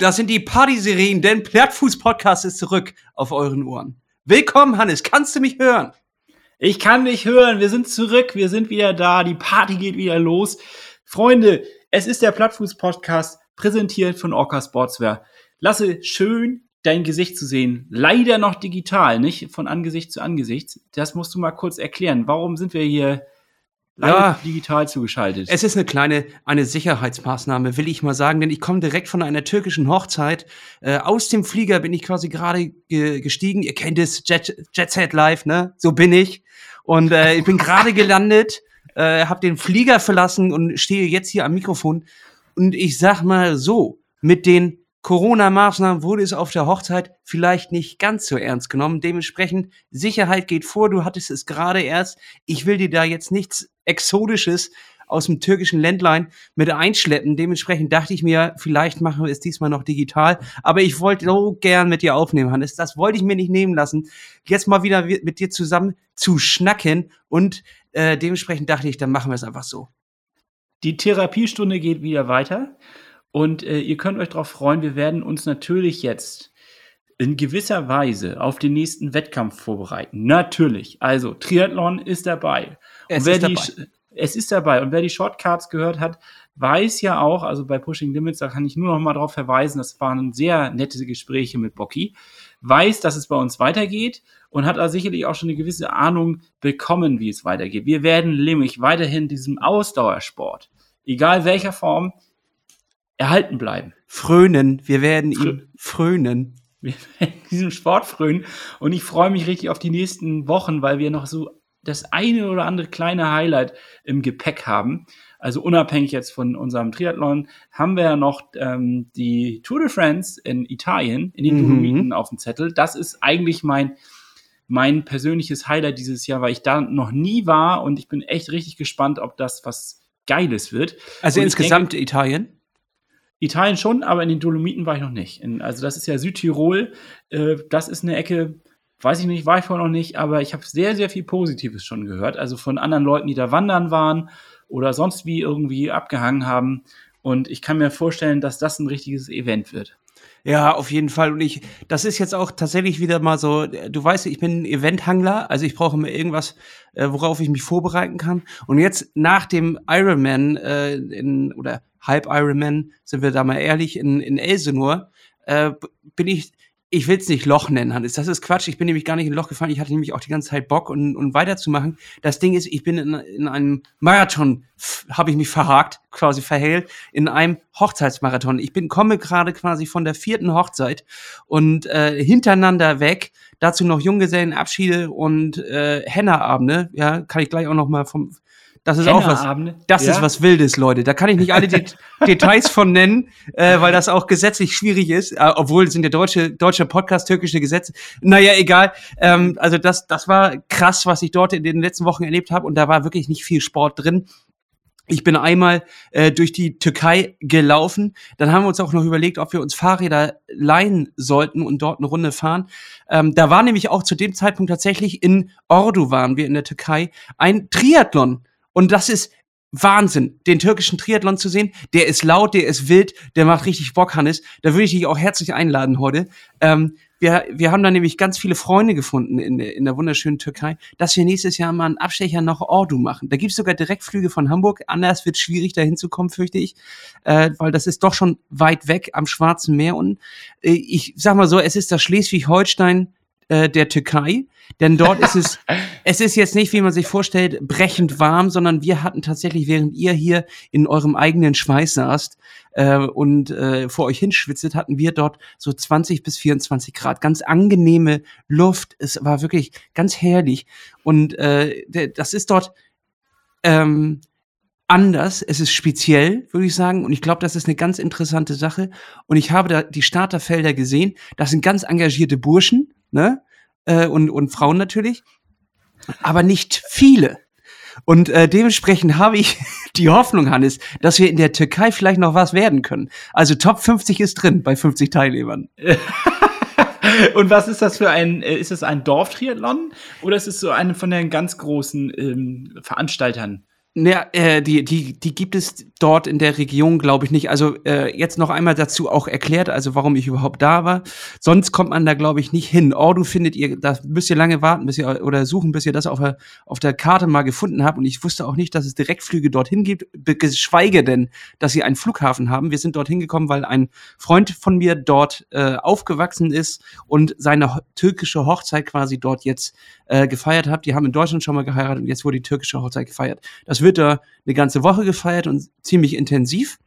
Das sind die Party-Serien, denn Plattfuß-Podcast ist zurück auf euren Ohren. Willkommen, Hannes. Kannst du mich hören? Ich kann dich hören. Wir sind zurück. Wir sind wieder da. Die Party geht wieder los. Freunde, es ist der Plattfuß-Podcast, präsentiert von Orca Sportswear. Lasse, schön dein Gesicht zu sehen. Leider noch digital, nicht von Angesicht zu Angesicht. Das musst du mal kurz erklären. Warum sind wir hier ja, digital zugeschaltet. Es ist eine kleine eine Sicherheitsmaßnahme, will ich mal sagen, denn ich komme direkt von einer türkischen Hochzeit. Äh, aus dem Flieger bin ich quasi gerade ge gestiegen. Ihr kennt es, Jet, Jet Set Live, ne? So bin ich. Und äh, ich bin gerade gelandet, äh, habe den Flieger verlassen und stehe jetzt hier am Mikrofon. Und ich sag mal so, mit den Corona-Maßnahmen wurde es auf der Hochzeit vielleicht nicht ganz so ernst genommen. Dementsprechend, Sicherheit geht vor. Du hattest es gerade erst. Ich will dir da jetzt nichts Exotisches aus dem türkischen Ländlein mit einschleppen. Dementsprechend dachte ich mir, vielleicht machen wir es diesmal noch digital. Aber ich wollte so gern mit dir aufnehmen, Hannes. Das wollte ich mir nicht nehmen lassen. Jetzt mal wieder mit dir zusammen zu schnacken. Und äh, dementsprechend dachte ich, dann machen wir es einfach so. Die Therapiestunde geht wieder weiter. Und äh, ihr könnt euch darauf freuen, wir werden uns natürlich jetzt in gewisser Weise auf den nächsten Wettkampf vorbereiten. Natürlich. Also, Triathlon ist dabei. Es ist dabei. Die, es ist dabei. Und wer die Shortcards gehört hat, weiß ja auch, also bei Pushing Limits, da kann ich nur noch mal darauf verweisen, das waren sehr nette Gespräche mit Bocky, weiß, dass es bei uns weitergeht und hat da sicherlich auch schon eine gewisse Ahnung bekommen, wie es weitergeht. Wir werden nämlich weiterhin diesem Ausdauersport, egal welcher Form, erhalten bleiben. Frönen, wir werden Frö ihn frönen. Wir werden diesem Sport frönen und ich freue mich richtig auf die nächsten Wochen, weil wir noch so das eine oder andere kleine Highlight im Gepäck haben. Also unabhängig jetzt von unserem Triathlon haben wir ja noch ähm, die Tour de France in Italien, in den mhm. Dolomiten auf dem Zettel. Das ist eigentlich mein, mein persönliches Highlight dieses Jahr, weil ich da noch nie war und ich bin echt richtig gespannt, ob das was Geiles wird. Also und insgesamt denke, Italien? Italien schon, aber in den Dolomiten war ich noch nicht. In, also das ist ja Südtirol. Äh, das ist eine Ecke, weiß ich nicht, war ich vorher noch nicht, aber ich habe sehr, sehr viel Positives schon gehört. Also von anderen Leuten, die da wandern waren oder sonst wie irgendwie abgehangen haben. Und ich kann mir vorstellen, dass das ein richtiges Event wird. Ja, auf jeden Fall. Und ich, das ist jetzt auch tatsächlich wieder mal so, du weißt, ich bin ein Eventhangler, also ich brauche immer irgendwas, äh, worauf ich mich vorbereiten kann. Und jetzt nach dem Ironman äh, in, oder Halb Ironman, sind wir da mal ehrlich, in, in Elsenor, äh, bin ich, ich will es nicht Loch nennen, Hannes. Das ist Quatsch. Ich bin nämlich gar nicht in ein Loch gefallen. Ich hatte nämlich auch die ganze Zeit Bock und, und weiterzumachen. Das Ding ist, ich bin in, in einem Marathon, habe ich mich verhakt, quasi verheilt, in einem Hochzeitsmarathon. Ich bin komme gerade quasi von der vierten Hochzeit und äh, hintereinander weg. Dazu noch Junggesellenabschiede und äh, Hennerabende. Ja, kann ich gleich auch noch mal vom das ist auch was. Das ja? ist was Wildes, Leute. Da kann ich nicht alle Det Details von nennen, äh, weil das auch gesetzlich schwierig ist. Äh, obwohl sind ja deutsche deutsche Podcast türkische Gesetze. Naja, egal. Ähm, also das das war krass, was ich dort in den letzten Wochen erlebt habe und da war wirklich nicht viel Sport drin. Ich bin einmal äh, durch die Türkei gelaufen. Dann haben wir uns auch noch überlegt, ob wir uns Fahrräder leihen sollten und dort eine Runde fahren. Ähm, da war nämlich auch zu dem Zeitpunkt tatsächlich in Ordu waren wir in der Türkei ein Triathlon und das ist Wahnsinn, den türkischen Triathlon zu sehen. Der ist laut, der ist wild, der macht richtig Bock, Hannes. Da würde ich dich auch herzlich einladen heute. Ähm, wir, wir haben da nämlich ganz viele Freunde gefunden in, der, in der wunderschönen Türkei, dass wir nächstes Jahr mal einen Abstecher nach Ordu machen. Da gibt's sogar Direktflüge von Hamburg. Anders wird schwierig, da hinzukommen, fürchte ich, äh, weil das ist doch schon weit weg am Schwarzen Meer. Und äh, ich sag mal so, es ist das Schleswig-Holstein äh, der Türkei, denn dort ist es, es ist jetzt nicht, wie man sich vorstellt, brechend warm, sondern wir hatten tatsächlich, während ihr hier in eurem eigenen Schweiß saßt äh, und äh, vor euch hinschwitzet, hatten wir dort so 20 bis 24 Grad, ganz angenehme Luft. Es war wirklich ganz herrlich und äh, das ist dort ähm, anders, es ist speziell, würde ich sagen. Und ich glaube, das ist eine ganz interessante Sache. Und ich habe da die Starterfelder gesehen. Das sind ganz engagierte Burschen, ne? Äh, und, und Frauen natürlich, aber nicht viele. Und äh, dementsprechend habe ich die Hoffnung, Hannes, dass wir in der Türkei vielleicht noch was werden können. Also Top 50 ist drin bei 50 Teilnehmern. Und was ist das für ein, äh, ist das ein Dorftriathlon oder ist es so eine von den ganz großen ähm, Veranstaltern Naja, äh, die, die, die gibt es dort in der Region, glaube ich, nicht. Also äh, jetzt noch einmal dazu auch erklärt, also warum ich überhaupt da war. Sonst kommt man da, glaube ich, nicht hin. Ordu findet ihr, da müsst ihr lange warten, bis ihr oder suchen, bis ihr das auf der, auf der Karte mal gefunden habt. Und ich wusste auch nicht, dass es Direktflüge dorthin gibt, geschweige denn, dass sie einen Flughafen haben. Wir sind dorthin gekommen, weil ein Freund von mir dort äh, aufgewachsen ist und seine türkische Hochzeit quasi dort jetzt äh, gefeiert hat. Die haben in Deutschland schon mal geheiratet und jetzt wurde die türkische Hochzeit gefeiert. Das da eine ganze Woche gefeiert und ziemlich intensiv.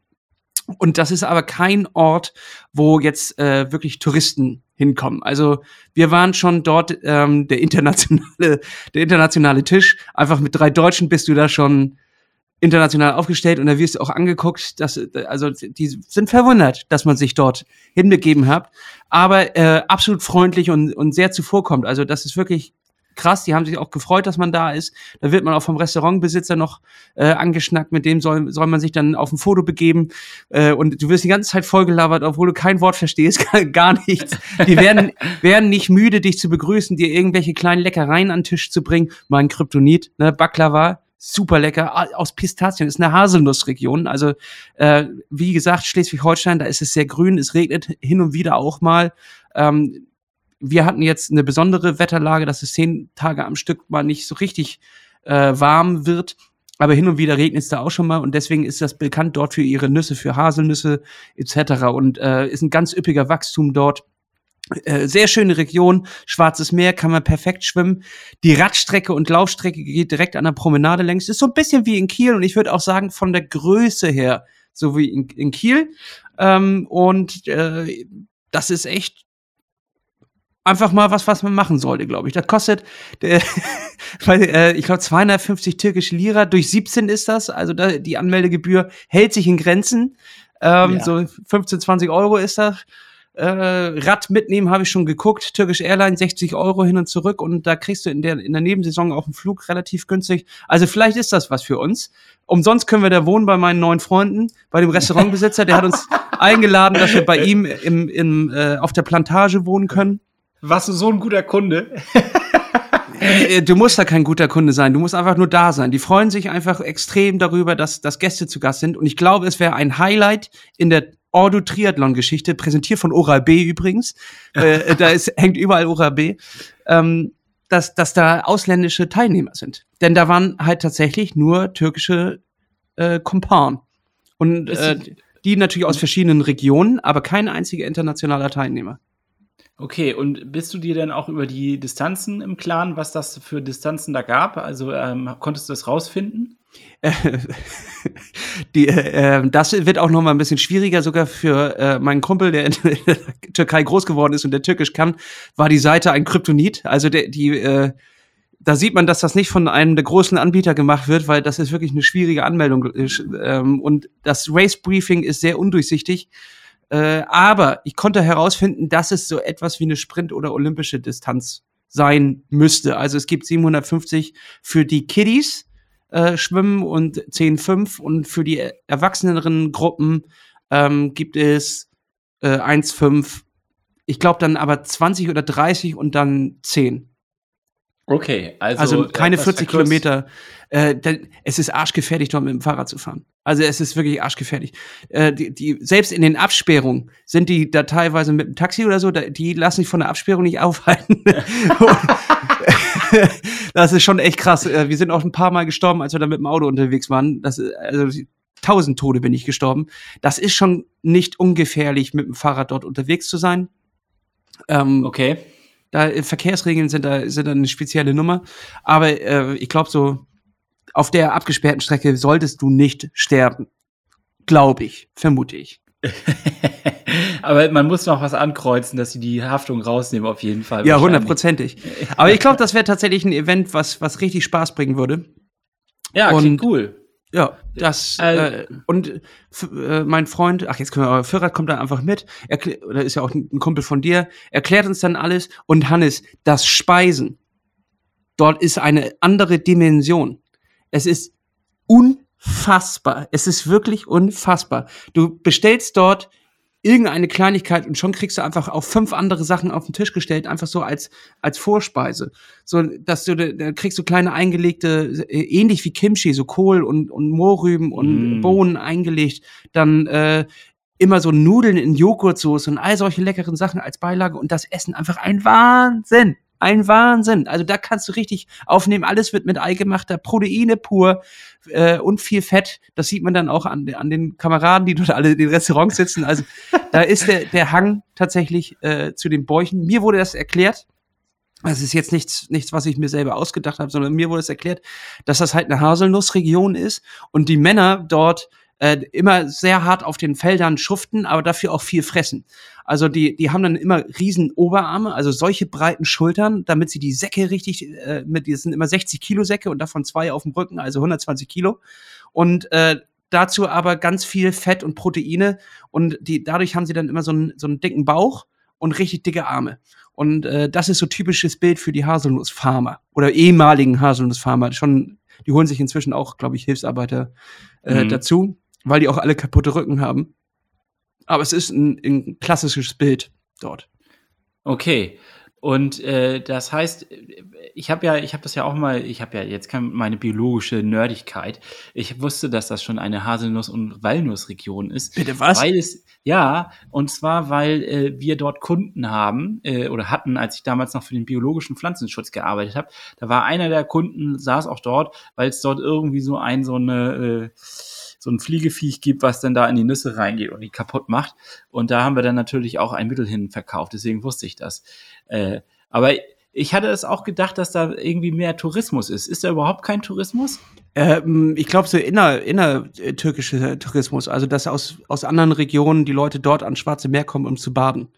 Und das ist aber kein Ort, wo jetzt äh, wirklich Touristen hinkommen. Also wir waren schon dort ähm, der internationale, der internationale Tisch. Einfach mit drei Deutschen bist du da schon international aufgestellt und da wirst du auch angeguckt, dass also die sind verwundert, dass man sich dort hinbegeben hat, aber äh, absolut freundlich und, und sehr zuvorkommt. Also das ist wirklich krass, die haben sich auch gefreut, dass man da ist. Da wird man auch vom Restaurantbesitzer noch äh, angeschnackt, mit dem soll, soll man sich dann auf ein Foto begeben. Äh, und du wirst die ganze Zeit vollgelabert, obwohl du kein Wort verstehst, gar nichts. Die werden, werden nicht müde, dich zu begrüßen, dir irgendwelche kleinen Leckereien an den Tisch zu bringen. Mal ein Kryptonit, ne, Baklava, super lecker, aus Pistazien, ist eine Haselnussregion. Also, äh, wie gesagt, Schleswig-Holstein, da ist es sehr grün, es regnet hin und wieder auch mal. Ähm, wir hatten jetzt eine besondere Wetterlage, dass es zehn Tage am Stück mal nicht so richtig äh, warm wird. Aber hin und wieder regnet es da auch schon mal und deswegen ist das bekannt dort für ihre Nüsse, für Haselnüsse etc. Und äh, ist ein ganz üppiger Wachstum dort. Äh, sehr schöne Region, Schwarzes Meer, kann man perfekt schwimmen. Die Radstrecke und Laufstrecke geht direkt an der Promenade längs. Ist so ein bisschen wie in Kiel und ich würde auch sagen, von der Größe her, so wie in, in Kiel. Ähm, und äh, das ist echt einfach mal was, was man machen sollte, glaube ich. Das kostet, äh, weil, äh, ich glaube, 250 türkische Lira durch 17 ist das. Also da, die Anmeldegebühr hält sich in Grenzen. Ähm, ja. So 15, 20 Euro ist das. Äh, Rad mitnehmen habe ich schon geguckt. Türkisch Airline 60 Euro hin und zurück und da kriegst du in der, in der Nebensaison auch einen Flug relativ günstig. Also vielleicht ist das was für uns. Umsonst können wir da wohnen bei meinen neuen Freunden, bei dem Restaurantbesitzer. Der hat uns eingeladen, dass wir bei ihm im, im, äh, auf der Plantage wohnen können. Warst du so ein guter Kunde? Äh, du musst da kein guter Kunde sein, du musst einfach nur da sein. Die freuen sich einfach extrem darüber, dass, dass Gäste zu Gast sind. Und ich glaube, es wäre ein Highlight in der Ordu Triathlon Geschichte, präsentiert von Oral B übrigens. äh, da ist, hängt überall Oral B. Ähm, dass, dass da ausländische Teilnehmer sind. Denn da waren halt tatsächlich nur türkische äh, Kompan. Und äh, die natürlich aus verschiedenen Regionen, aber kein einziger internationaler Teilnehmer. Okay, und bist du dir denn auch über die Distanzen im Klaren, was das für Distanzen da gab? Also ähm, konntest du das rausfinden? die, äh, das wird auch noch mal ein bisschen schwieriger, sogar für äh, meinen Kumpel, der in der Türkei groß geworden ist und der Türkisch kann, war die Seite ein Kryptonit. Also der, die, äh, da sieht man, dass das nicht von einem der großen Anbieter gemacht wird, weil das ist wirklich eine schwierige Anmeldung. Ähm, und das Race Briefing ist sehr undurchsichtig. Äh, aber ich konnte herausfinden, dass es so etwas wie eine Sprint- oder olympische Distanz sein müsste. Also es gibt 750 für die Kiddies äh, schwimmen und 10,5 und für die erwachseneren Gruppen ähm, gibt es äh, 1,5. Ich glaube dann aber 20 oder 30 und dann 10. Okay, also, also keine 40 Kilometer. Äh, denn es ist arschgefährlich, dort mit dem Fahrrad zu fahren. Also es ist wirklich arschgefährlich. Äh, die, die, selbst in den Absperrungen sind die da teilweise mit dem Taxi oder so, da, die lassen sich von der Absperrung nicht aufhalten. das ist schon echt krass. Äh, wir sind auch ein paar Mal gestorben, als wir da mit dem Auto unterwegs waren. Das, also tausend Tode bin ich gestorben. Das ist schon nicht ungefährlich, mit dem Fahrrad dort unterwegs zu sein. Ähm, okay. Da äh, Verkehrsregeln sind da sind da eine spezielle Nummer. Aber äh, ich glaube so auf der abgesperrten Strecke solltest du nicht sterben. Glaube ich, vermute ich. Aber man muss noch was ankreuzen, dass sie die Haftung rausnehmen, auf jeden Fall. Ja, hundertprozentig. Aber ich glaube, das wäre tatsächlich ein Event, was, was richtig Spaß bringen würde. Ja, und, klingt cool. Ja, das äh, äh, und äh, mein Freund, ach jetzt können wir, aber Führer kommt dann einfach mit, erklär, oder ist ja auch ein Kumpel von dir, erklärt uns dann alles und Hannes, das Speisen, dort ist eine andere Dimension. Es ist unfassbar. Es ist wirklich unfassbar. Du bestellst dort irgendeine Kleinigkeit und schon kriegst du einfach auch fünf andere Sachen auf den Tisch gestellt, einfach so als, als Vorspeise. So, dass du, da kriegst du kleine eingelegte, äh, ähnlich wie Kimchi, so Kohl und, und Mohrrüben und mm. Bohnen eingelegt, dann, äh, immer so Nudeln in Joghurtsoße und all solche leckeren Sachen als Beilage und das Essen einfach ein Wahnsinn. Ein Wahnsinn. Also da kannst du richtig aufnehmen. Alles wird mit Ei gemacht, da Proteine pur äh, und viel Fett. Das sieht man dann auch an, an den Kameraden, die dort alle in den Restaurants sitzen. Also da ist der, der Hang tatsächlich äh, zu den Bäuchen. Mir wurde das erklärt. Das ist jetzt nichts, nichts, was ich mir selber ausgedacht habe, sondern mir wurde es erklärt, dass das halt eine Haselnussregion ist und die Männer dort äh, immer sehr hart auf den Feldern schuften, aber dafür auch viel fressen. Also die, die haben dann immer riesen Oberarme, also solche breiten Schultern, damit sie die Säcke richtig, äh, mit, die sind immer 60 Kilo Säcke und davon zwei auf dem Rücken, also 120 Kilo. Und äh, dazu aber ganz viel Fett und Proteine und die, dadurch haben sie dann immer so einen, so einen dicken Bauch und richtig dicke Arme. Und äh, das ist so typisches Bild für die Haselnussfarmer oder ehemaligen Haselnussfarmer. Schon, die holen sich inzwischen auch, glaube ich, Hilfsarbeiter äh, mhm. dazu weil die auch alle kaputte Rücken haben. Aber es ist ein, ein klassisches Bild dort. Okay. Und äh, das heißt, ich habe ja, ich habe das ja auch mal, ich habe ja jetzt meine biologische Nerdigkeit. Ich wusste, dass das schon eine Haselnuss- und Walnussregion ist. Bitte was? Weil es, ja, und zwar, weil äh, wir dort Kunden haben äh, oder hatten, als ich damals noch für den biologischen Pflanzenschutz gearbeitet habe. Da war einer der Kunden, saß auch dort, weil es dort irgendwie so ein, so eine, äh, so ein Fliegeviech gibt, was dann da in die Nüsse reingeht und die kaputt macht. Und da haben wir dann natürlich auch ein Mittel hin verkauft. Deswegen wusste ich das. Äh, aber ich hatte es auch gedacht, dass da irgendwie mehr Tourismus ist. Ist da überhaupt kein Tourismus? Ähm, ich glaube, so inner, innertürkischer Tourismus, also dass aus, aus anderen Regionen die Leute dort ans Schwarze Meer kommen, um zu baden.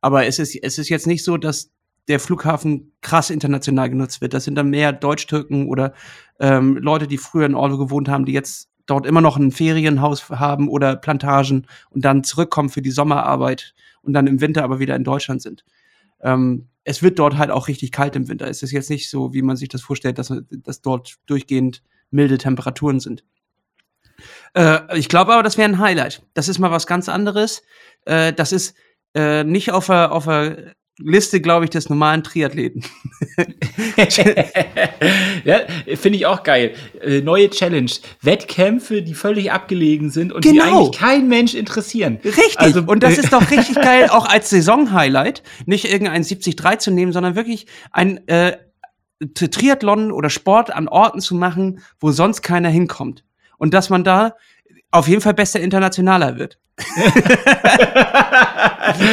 Aber es ist, es ist jetzt nicht so, dass der Flughafen krass international genutzt wird. Das sind dann mehr Deutsch-Türken oder ähm, Leute, die früher in Orlo gewohnt haben, die jetzt dort immer noch ein Ferienhaus haben oder Plantagen und dann zurückkommen für die Sommerarbeit und dann im Winter aber wieder in Deutschland sind. Ähm, es wird dort halt auch richtig kalt im Winter. Es ist jetzt nicht so, wie man sich das vorstellt, dass, dass dort durchgehend milde Temperaturen sind. Äh, ich glaube aber, das wäre ein Highlight. Das ist mal was ganz anderes. Äh, das ist äh, nicht auf der, auf der Liste, glaube ich, des normalen Triathleten. ja, finde ich auch geil. Äh, neue Challenge. Wettkämpfe, die völlig abgelegen sind und genau. die eigentlich kein Mensch interessieren. Richtig. Also, und das ist doch richtig geil, auch als Saisonhighlight, nicht irgendein 70-3 zu nehmen, sondern wirklich ein äh, Triathlon oder Sport an Orten zu machen, wo sonst keiner hinkommt. Und dass man da auf jeden Fall bester Internationaler wird.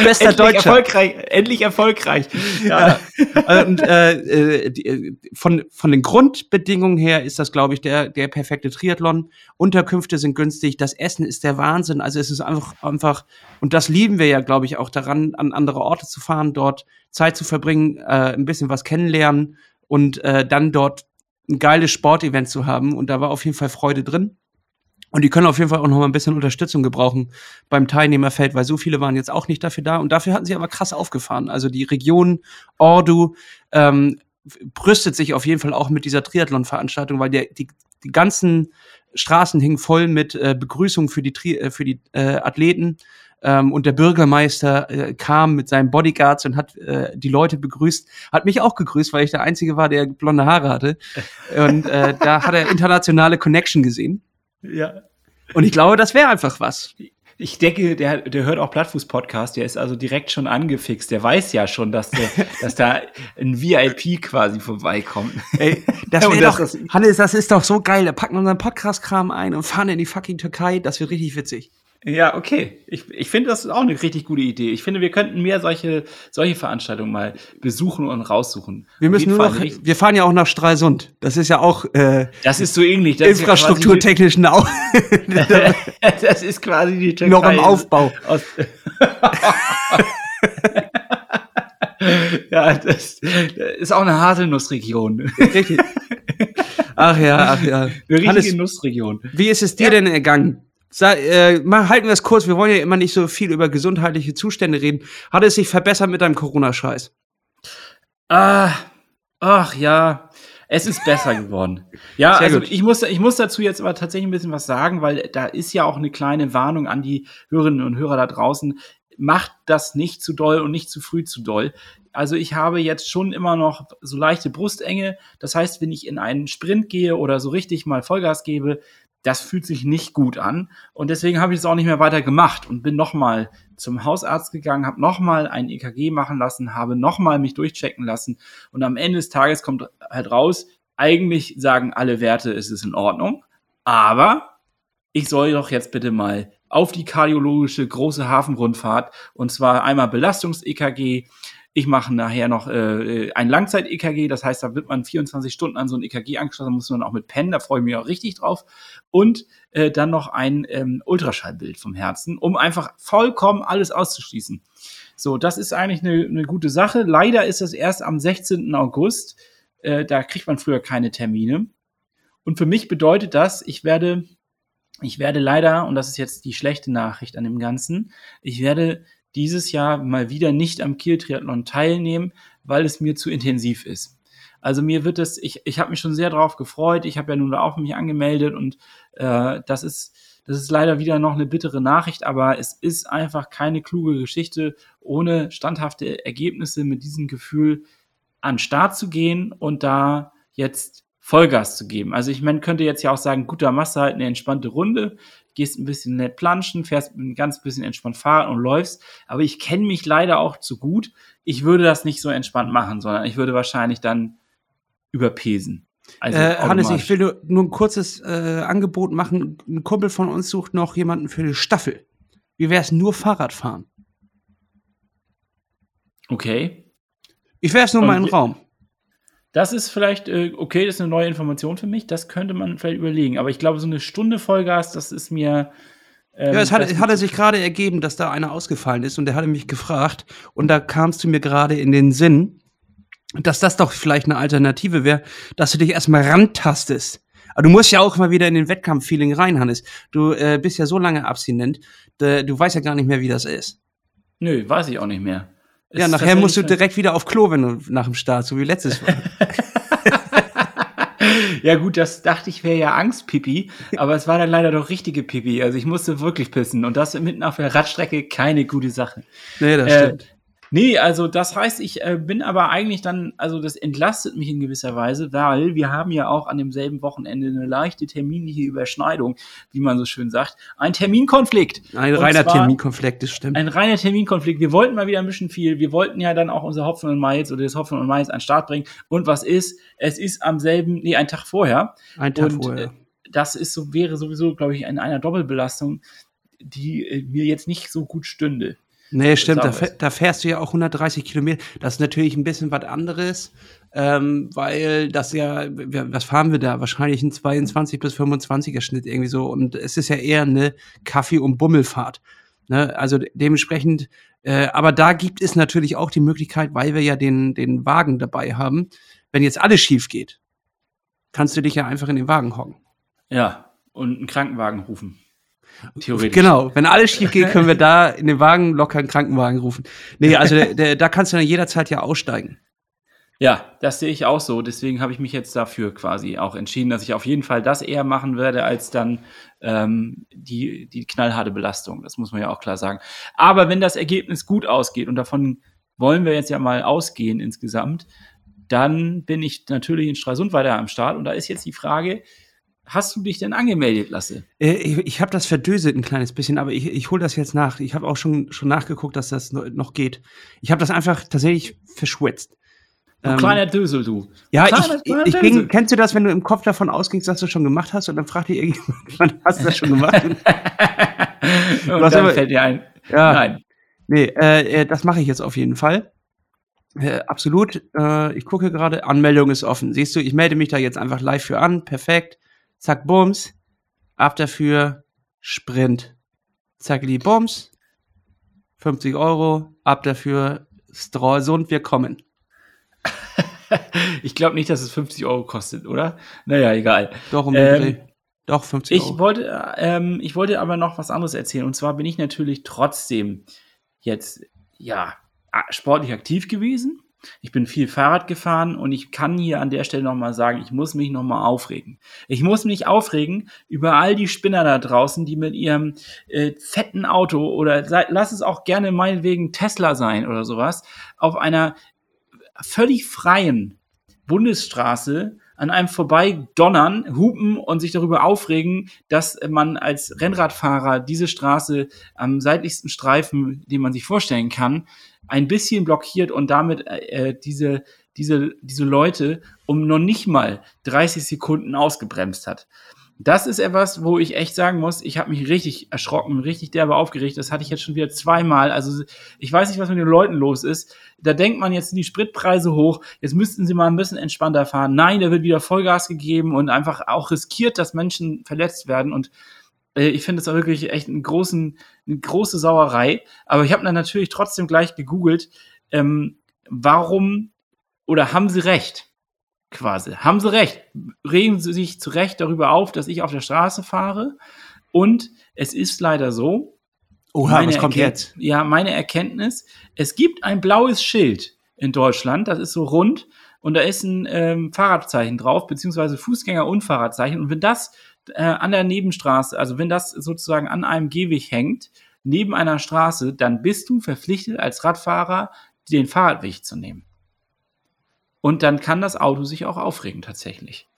Bester endlich Deutscher. Erfolgreich, endlich erfolgreich. Ja. Und äh, äh, die, äh, von, von den Grundbedingungen her ist das, glaube ich, der, der perfekte Triathlon. Unterkünfte sind günstig, das Essen ist der Wahnsinn. Also es ist einfach, einfach, und das lieben wir ja, glaube ich, auch daran, an andere Orte zu fahren, dort Zeit zu verbringen, äh, ein bisschen was kennenlernen und äh, dann dort ein geiles Sportevent zu haben. Und da war auf jeden Fall Freude drin. Und die können auf jeden Fall auch noch mal ein bisschen Unterstützung gebrauchen beim Teilnehmerfeld, weil so viele waren jetzt auch nicht dafür da. Und dafür hatten sie aber krass aufgefahren. Also die Region Ordu ähm, brüstet sich auf jeden Fall auch mit dieser Triathlon-Veranstaltung, weil der, die, die ganzen Straßen hingen voll mit äh, Begrüßungen für die, Tri äh, für die äh, Athleten. Ähm, und der Bürgermeister äh, kam mit seinen Bodyguards und hat äh, die Leute begrüßt. Hat mich auch gegrüßt, weil ich der Einzige war, der blonde Haare hatte. Und äh, da hat er internationale Connection gesehen. Ja. Und ich glaube, das wäre einfach was. Ich denke, der, der hört auch Plattfuß-Podcast, der ist also direkt schon angefixt. Der weiß ja schon, dass, der, dass da ein VIP quasi vorbeikommt. Ey, das wäre doch, das, Hannes, das ist doch so geil. Da packen wir unseren Podcast-Kram ein und fahren in die fucking Türkei. Das wird richtig witzig. Ja, okay. Ich, ich finde, das ist auch eine richtig gute Idee. Ich finde, wir könnten mehr solche, solche Veranstaltungen mal besuchen und raussuchen. Wir müssen nur noch, wir fahren ja auch nach Stralsund. Das ist ja auch, äh, Das ist so ähnlich. Das infrastrukturtechnisch ja auch. das ist quasi die Türkei. Noch im Aufbau. ja, das, das, ist auch eine Haselnussregion. Richtig. Ach ja, ach ja. Eine richtige Hannes, Nussregion. Wie ist es dir ja. denn ergangen? Sag, äh, mal halten wir es kurz, wir wollen ja immer nicht so viel über gesundheitliche Zustände reden. Hat es sich verbessert mit deinem Corona-Scheiß? Ah, ach ja, es ist besser geworden. Ja, Sehr also ich muss, ich muss dazu jetzt aber tatsächlich ein bisschen was sagen, weil da ist ja auch eine kleine Warnung an die Hörerinnen und Hörer da draußen. macht das nicht zu doll und nicht zu früh zu doll. Also ich habe jetzt schon immer noch so leichte Brustenge. Das heißt, wenn ich in einen Sprint gehe oder so richtig mal Vollgas gebe, das fühlt sich nicht gut an. Und deswegen habe ich es auch nicht mehr weiter gemacht und bin nochmal zum Hausarzt gegangen, habe nochmal ein EKG machen lassen, habe nochmal mich durchchecken lassen. Und am Ende des Tages kommt halt raus, eigentlich sagen alle Werte, es ist in Ordnung. Aber ich soll doch jetzt bitte mal auf die kardiologische große Hafenrundfahrt und zwar einmal Belastungs-EKG. Ich mache nachher noch äh, ein Langzeit-EKG, das heißt, da wird man 24 Stunden an so ein EKG angeschlossen, da muss man auch mit pennen, da freue ich mich auch richtig drauf. Und äh, dann noch ein ähm, Ultraschallbild vom Herzen, um einfach vollkommen alles auszuschließen. So, das ist eigentlich eine, eine gute Sache. Leider ist das erst am 16. August. Äh, da kriegt man früher keine Termine. Und für mich bedeutet das, ich werde ich werde leider, und das ist jetzt die schlechte Nachricht an dem Ganzen, ich werde dieses Jahr mal wieder nicht am Kiel-Triathlon teilnehmen, weil es mir zu intensiv ist. Also mir wird es, ich, ich habe mich schon sehr darauf gefreut. Ich habe ja nun auch mich angemeldet und äh, das ist, das ist leider wieder noch eine bittere Nachricht, aber es ist einfach keine kluge Geschichte, ohne standhafte Ergebnisse mit diesem Gefühl an Start zu gehen und da jetzt Vollgas zu geben. Also ich meine, könnte jetzt ja auch sagen, gut, da machst du halt eine entspannte Runde, gehst ein bisschen nett planschen, fährst ein ganz bisschen entspannt fahren und läufst. Aber ich kenne mich leider auch zu gut. Ich würde das nicht so entspannt machen, sondern ich würde wahrscheinlich dann überpesen. Also äh, Hannes, ich will nur, nur ein kurzes äh, Angebot machen. Ein Kumpel von uns sucht noch jemanden für die Staffel. Wie wäre es nur Fahrradfahren? Okay. Ich wäre es nur und mal im Raum. Das ist vielleicht, äh, okay, das ist eine neue Information für mich, das könnte man vielleicht überlegen. Aber ich glaube, so eine Stunde Vollgas, das ist mir. Ähm, ja, es hat, hatte sich gerade ergeben, dass da einer ausgefallen ist und der hatte mich gefragt und da kamst du mir gerade in den Sinn, dass das doch vielleicht eine Alternative wäre, dass du dich erstmal rantastest. Aber du musst ja auch mal wieder in den Wettkampf-Feeling rein, Hannes. Du äh, bist ja so lange abstinent, du weißt ja gar nicht mehr, wie das ist. Nö, weiß ich auch nicht mehr. Ja, nachher musst du direkt wieder auf Klo, wenn du nach dem Start, so wie letztes Mal. ja, gut, das dachte ich wäre ja Angstpipi, aber es war dann leider doch richtige Pipi. Also ich musste wirklich pissen und das mitten auf der Radstrecke keine gute Sache. Nee, das äh, stimmt. Nee, also das heißt, ich äh, bin aber eigentlich dann, also das entlastet mich in gewisser Weise, weil wir haben ja auch an demselben Wochenende eine leichte terminliche Überschneidung, wie man so schön sagt. Ein Terminkonflikt. Ein reiner Terminkonflikt, das stimmt. Ein reiner Terminkonflikt. Wir wollten mal wieder ein bisschen viel. Wir wollten ja dann auch unser Hopfen und Mais oder das Hopfen und Mais an den Start bringen. Und was ist? Es ist am selben, nee, ein Tag vorher. Ein Tag und, vorher. Äh, das ist so, wäre sowieso, glaube ich, in einer Doppelbelastung, die äh, mir jetzt nicht so gut stünde. Nee, stimmt, da, da, fährst du ja auch 130 Kilometer. Das ist natürlich ein bisschen was anderes, ähm, weil das ja, was fahren wir da? Wahrscheinlich ein 22 bis 25er Schnitt irgendwie so. Und es ist ja eher eine Kaffee- und Bummelfahrt. Ne? Also dementsprechend, äh, aber da gibt es natürlich auch die Möglichkeit, weil wir ja den, den Wagen dabei haben, wenn jetzt alles schief geht, kannst du dich ja einfach in den Wagen hocken. Ja, und einen Krankenwagen rufen. Theoretisch. Genau, wenn alles schief geht, können wir da in den Wagen locker einen Krankenwagen rufen. Nee, also der, der, da kannst du dann jederzeit ja aussteigen. Ja, das sehe ich auch so. Deswegen habe ich mich jetzt dafür quasi auch entschieden, dass ich auf jeden Fall das eher machen werde, als dann ähm, die, die knallharte Belastung. Das muss man ja auch klar sagen. Aber wenn das Ergebnis gut ausgeht, und davon wollen wir jetzt ja mal ausgehen insgesamt, dann bin ich natürlich in Stralsund weiter am Start. Und da ist jetzt die Frage, hast du dich denn angemeldet, Lasse? Äh, ich ich habe das verdöselt ein kleines bisschen, aber ich, ich hole das jetzt nach. Ich habe auch schon, schon nachgeguckt, dass das noch geht. Ich habe das einfach tatsächlich verschwitzt. Du ähm, kleiner Dösel, du. Ja, kleiner, ich, kleiner ich ging, kennst du das, wenn du im Kopf davon ausgingst, dass du schon gemacht hast und dann fragt dir irgendjemand, hast du das schon gemacht? und dann immer, fällt dir ein, ja, nein. Nee, äh, äh, das mache ich jetzt auf jeden Fall. Äh, absolut. Äh, ich gucke gerade, Anmeldung ist offen. Siehst du, ich melde mich da jetzt einfach live für an. Perfekt zack, Bums, ab dafür Sprint. Zack, die Bums, 50 Euro, ab dafür Stralsund, wir kommen. ich glaube nicht, dass es 50 Euro kostet, oder? Naja, egal. Doch, um ähm, Doch, 50 Euro. Ich wollte, ähm, ich wollte aber noch was anderes erzählen. Und zwar bin ich natürlich trotzdem jetzt, ja, sportlich aktiv gewesen. Ich bin viel Fahrrad gefahren und ich kann hier an der Stelle nochmal sagen, ich muss mich nochmal aufregen. Ich muss mich aufregen über all die Spinner da draußen, die mit ihrem äh, fetten Auto oder lass es auch gerne meinetwegen Tesla sein oder sowas, auf einer völlig freien Bundesstraße an einem vorbei donnern, hupen und sich darüber aufregen, dass man als Rennradfahrer diese Straße am seitlichsten Streifen, den man sich vorstellen kann, ein bisschen blockiert und damit äh, diese, diese, diese Leute um noch nicht mal 30 Sekunden ausgebremst hat. Das ist etwas, wo ich echt sagen muss, ich habe mich richtig erschrocken, richtig derbe aufgeregt. Das hatte ich jetzt schon wieder zweimal. Also ich weiß nicht, was mit den Leuten los ist. Da denkt man jetzt die Spritpreise hoch. Jetzt müssten sie mal ein bisschen entspannter fahren. Nein, da wird wieder Vollgas gegeben und einfach auch riskiert, dass Menschen verletzt werden. Und äh, ich finde es auch wirklich echt einen großen, eine große Sauerei. Aber ich habe dann natürlich trotzdem gleich gegoogelt, ähm, warum oder haben sie recht? quasi. Haben sie recht. Regen sie sich zu Recht darüber auf, dass ich auf der Straße fahre. Und es ist leider so. Oha, was kommt jetzt? Ja, meine Erkenntnis. Es gibt ein blaues Schild in Deutschland. Das ist so rund. Und da ist ein ähm, Fahrradzeichen drauf, beziehungsweise Fußgänger- und Fahrradzeichen. Und wenn das äh, an der Nebenstraße, also wenn das sozusagen an einem Gehweg hängt, neben einer Straße, dann bist du verpflichtet als Radfahrer, den Fahrradweg zu nehmen. Und dann kann das Auto sich auch aufregen tatsächlich.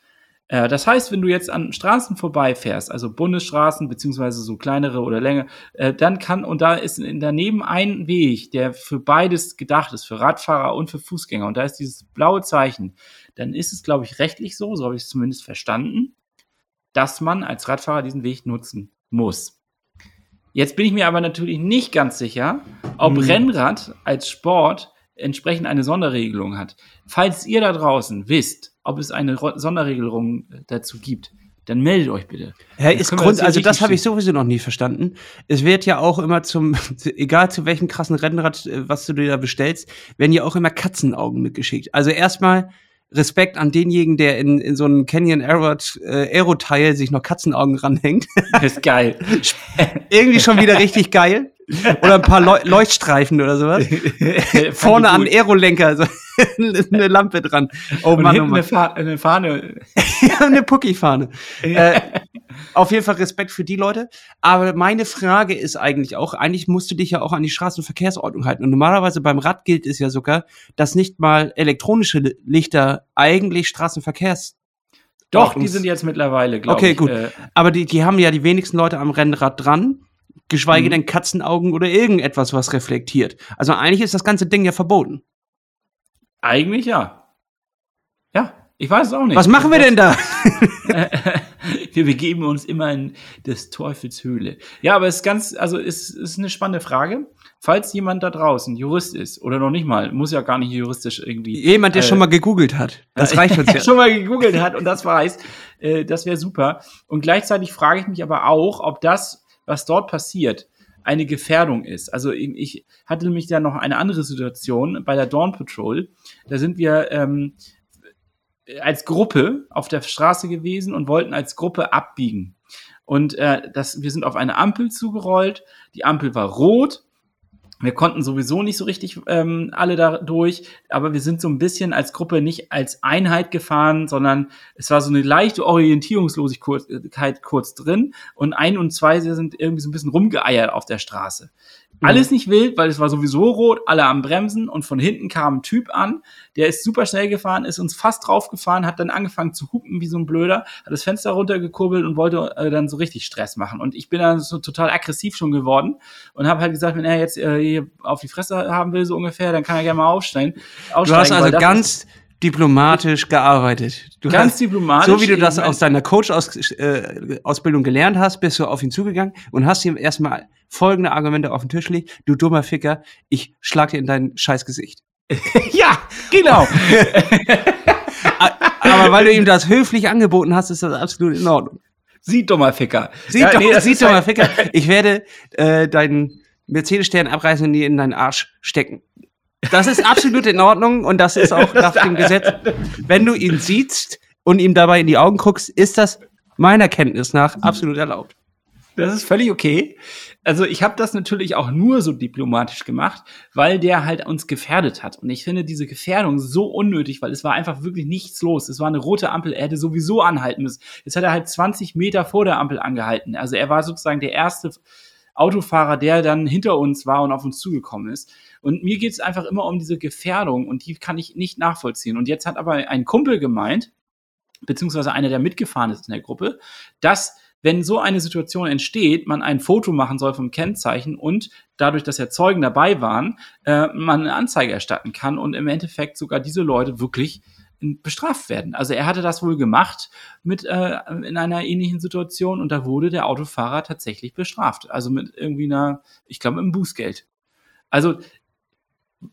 Äh, das heißt, wenn du jetzt an Straßen vorbeifährst, also Bundesstraßen beziehungsweise so kleinere oder länger, äh, dann kann, und da ist daneben ein Weg, der für beides gedacht ist, für Radfahrer und für Fußgänger, und da ist dieses blaue Zeichen, dann ist es, glaube ich, rechtlich so, so habe ich es zumindest verstanden, dass man als Radfahrer diesen Weg nutzen muss. Jetzt bin ich mir aber natürlich nicht ganz sicher, ob hm. Rennrad als Sport entsprechend eine Sonderregelung hat. Falls ihr da draußen wisst, ob es eine Sonderregelung dazu gibt, dann meldet euch bitte. Ja, ist Grund, also das habe ich sowieso noch nie verstanden. Es wird ja auch immer zum, egal zu welchem krassen Rennrad, äh, was du dir da bestellst, werden ja auch immer Katzenaugen mitgeschickt. Also erstmal Respekt an denjenigen, der in, in so einem Canyon äh, Aero-Teil sich noch Katzenaugen ranhängt. Das ist geil. Irgendwie schon wieder richtig geil. Oder ein paar Leu Leuchtstreifen oder sowas. Vorne am Aerolenker so eine Lampe dran. Oh Und Mann, oh Mann. Eine, Fa eine Fahne. eine Pucki-Fahne. äh, auf jeden Fall Respekt für die Leute. Aber meine Frage ist eigentlich auch, eigentlich musst du dich ja auch an die Straßenverkehrsordnung halten. Und normalerweise beim Rad gilt es ja sogar, dass nicht mal elektronische Lichter eigentlich Straßenverkehrs doch, die sind jetzt mittlerweile, glaube okay, ich. Okay, gut. Äh, Aber die, die haben ja die wenigsten Leute am Rennrad dran geschweige mhm. denn Katzenaugen oder irgendetwas, was reflektiert. Also eigentlich ist das ganze Ding ja verboten. Eigentlich ja. Ja, ich weiß es auch nicht. Was machen wir denn da? wir begeben uns immer in des Teufels Höhle. Ja, aber es ist ganz, also es ist eine spannende Frage. Falls jemand da draußen Jurist ist oder noch nicht mal, muss ja gar nicht juristisch irgendwie. Jemand, der äh, schon mal gegoogelt hat. Das reicht uns ja. schon mal gegoogelt hat und das weiß, äh, das wäre super. Und gleichzeitig frage ich mich aber auch, ob das was dort passiert, eine Gefährdung ist. Also ich hatte nämlich da noch eine andere Situation bei der Dawn Patrol. Da sind wir ähm, als Gruppe auf der Straße gewesen und wollten als Gruppe abbiegen. Und äh, das, wir sind auf eine Ampel zugerollt. Die Ampel war rot wir konnten sowieso nicht so richtig ähm, alle da durch, aber wir sind so ein bisschen als Gruppe nicht als Einheit gefahren, sondern es war so eine leichte Orientierungslosigkeit kurz drin und ein und zwei sind irgendwie so ein bisschen rumgeeiert auf der Straße. Alles nicht wild, weil es war sowieso rot, alle am Bremsen und von hinten kam ein Typ an, der ist super schnell gefahren, ist uns fast draufgefahren, hat dann angefangen zu hupen wie so ein Blöder, hat das Fenster runtergekurbelt und wollte äh, dann so richtig Stress machen. Und ich bin dann so total aggressiv schon geworden und habe halt gesagt, wenn er jetzt äh, hier auf die Fresse haben will, so ungefähr, dann kann er gerne mal aufsteigen. Du hast also ganz diplomatisch gearbeitet. Du Ganz hast, diplomatisch. So wie du das aus deiner Coach-Ausbildung -Aus äh, gelernt hast, bist du auf ihn zugegangen und hast ihm erstmal folgende Argumente auf den Tisch gelegt. Du dummer Ficker, ich schlag dir in dein Scheißgesicht. ja, genau. Aber weil du ihm das höflich angeboten hast, ist das absolut in Ordnung. Sieh dummer Ficker. Sieh, ja, nee, sieh dummer halt Ficker. Ich werde äh, deinen Mercedes-Stern abreißen und dir in deinen Arsch stecken. Das ist absolut in Ordnung und das ist auch nach dem Gesetz. Wenn du ihn siehst und ihm dabei in die Augen guckst, ist das meiner Kenntnis nach absolut erlaubt. Das ist völlig okay. Also ich habe das natürlich auch nur so diplomatisch gemacht, weil der halt uns gefährdet hat. Und ich finde diese Gefährdung so unnötig, weil es war einfach wirklich nichts los. Es war eine rote Ampel, er hätte sowieso anhalten müssen. Jetzt hat er halt 20 Meter vor der Ampel angehalten. Also er war sozusagen der erste Autofahrer, der dann hinter uns war und auf uns zugekommen ist. Und mir geht es einfach immer um diese Gefährdung und die kann ich nicht nachvollziehen. Und jetzt hat aber ein Kumpel gemeint, beziehungsweise einer, der mitgefahren ist in der Gruppe, dass wenn so eine Situation entsteht, man ein Foto machen soll vom Kennzeichen und dadurch, dass ja Zeugen dabei waren, äh, man eine Anzeige erstatten kann und im Endeffekt sogar diese Leute wirklich bestraft werden. Also er hatte das wohl gemacht mit äh, in einer ähnlichen Situation und da wurde der Autofahrer tatsächlich bestraft. Also mit irgendwie einer, ich glaube, im Bußgeld. Also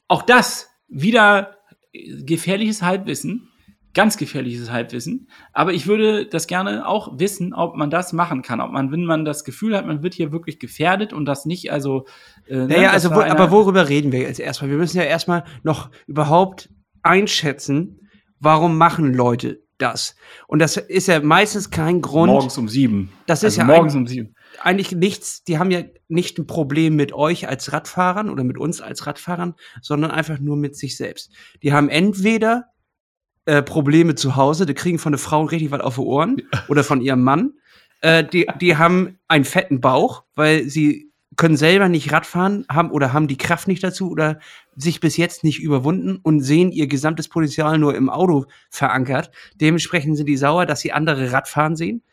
auch das wieder gefährliches Halbwissen ganz gefährliches Halbwissen. Aber ich würde das gerne auch wissen, ob man das machen kann. Ob man, wenn man das Gefühl hat, man wird hier wirklich gefährdet und das nicht, also. Äh, naja, ne, also, wo, aber worüber reden wir jetzt erstmal? Wir müssen ja erstmal noch überhaupt einschätzen, warum machen Leute das? Und das ist ja meistens kein Grund. Morgens um sieben. Das ist also ja morgens um sieben. Eigentlich nichts, die haben ja nicht ein Problem mit euch als Radfahrern oder mit uns als Radfahrern, sondern einfach nur mit sich selbst. Die haben entweder äh, Probleme zu Hause, die kriegen von der Frau richtig was auf die Ohren oder von ihrem Mann. Äh, die, die haben einen fetten Bauch, weil sie können selber nicht Radfahren haben oder haben die Kraft nicht dazu oder sich bis jetzt nicht überwunden und sehen ihr gesamtes Potenzial nur im Auto verankert. Dementsprechend sind die sauer, dass sie andere Radfahren sehen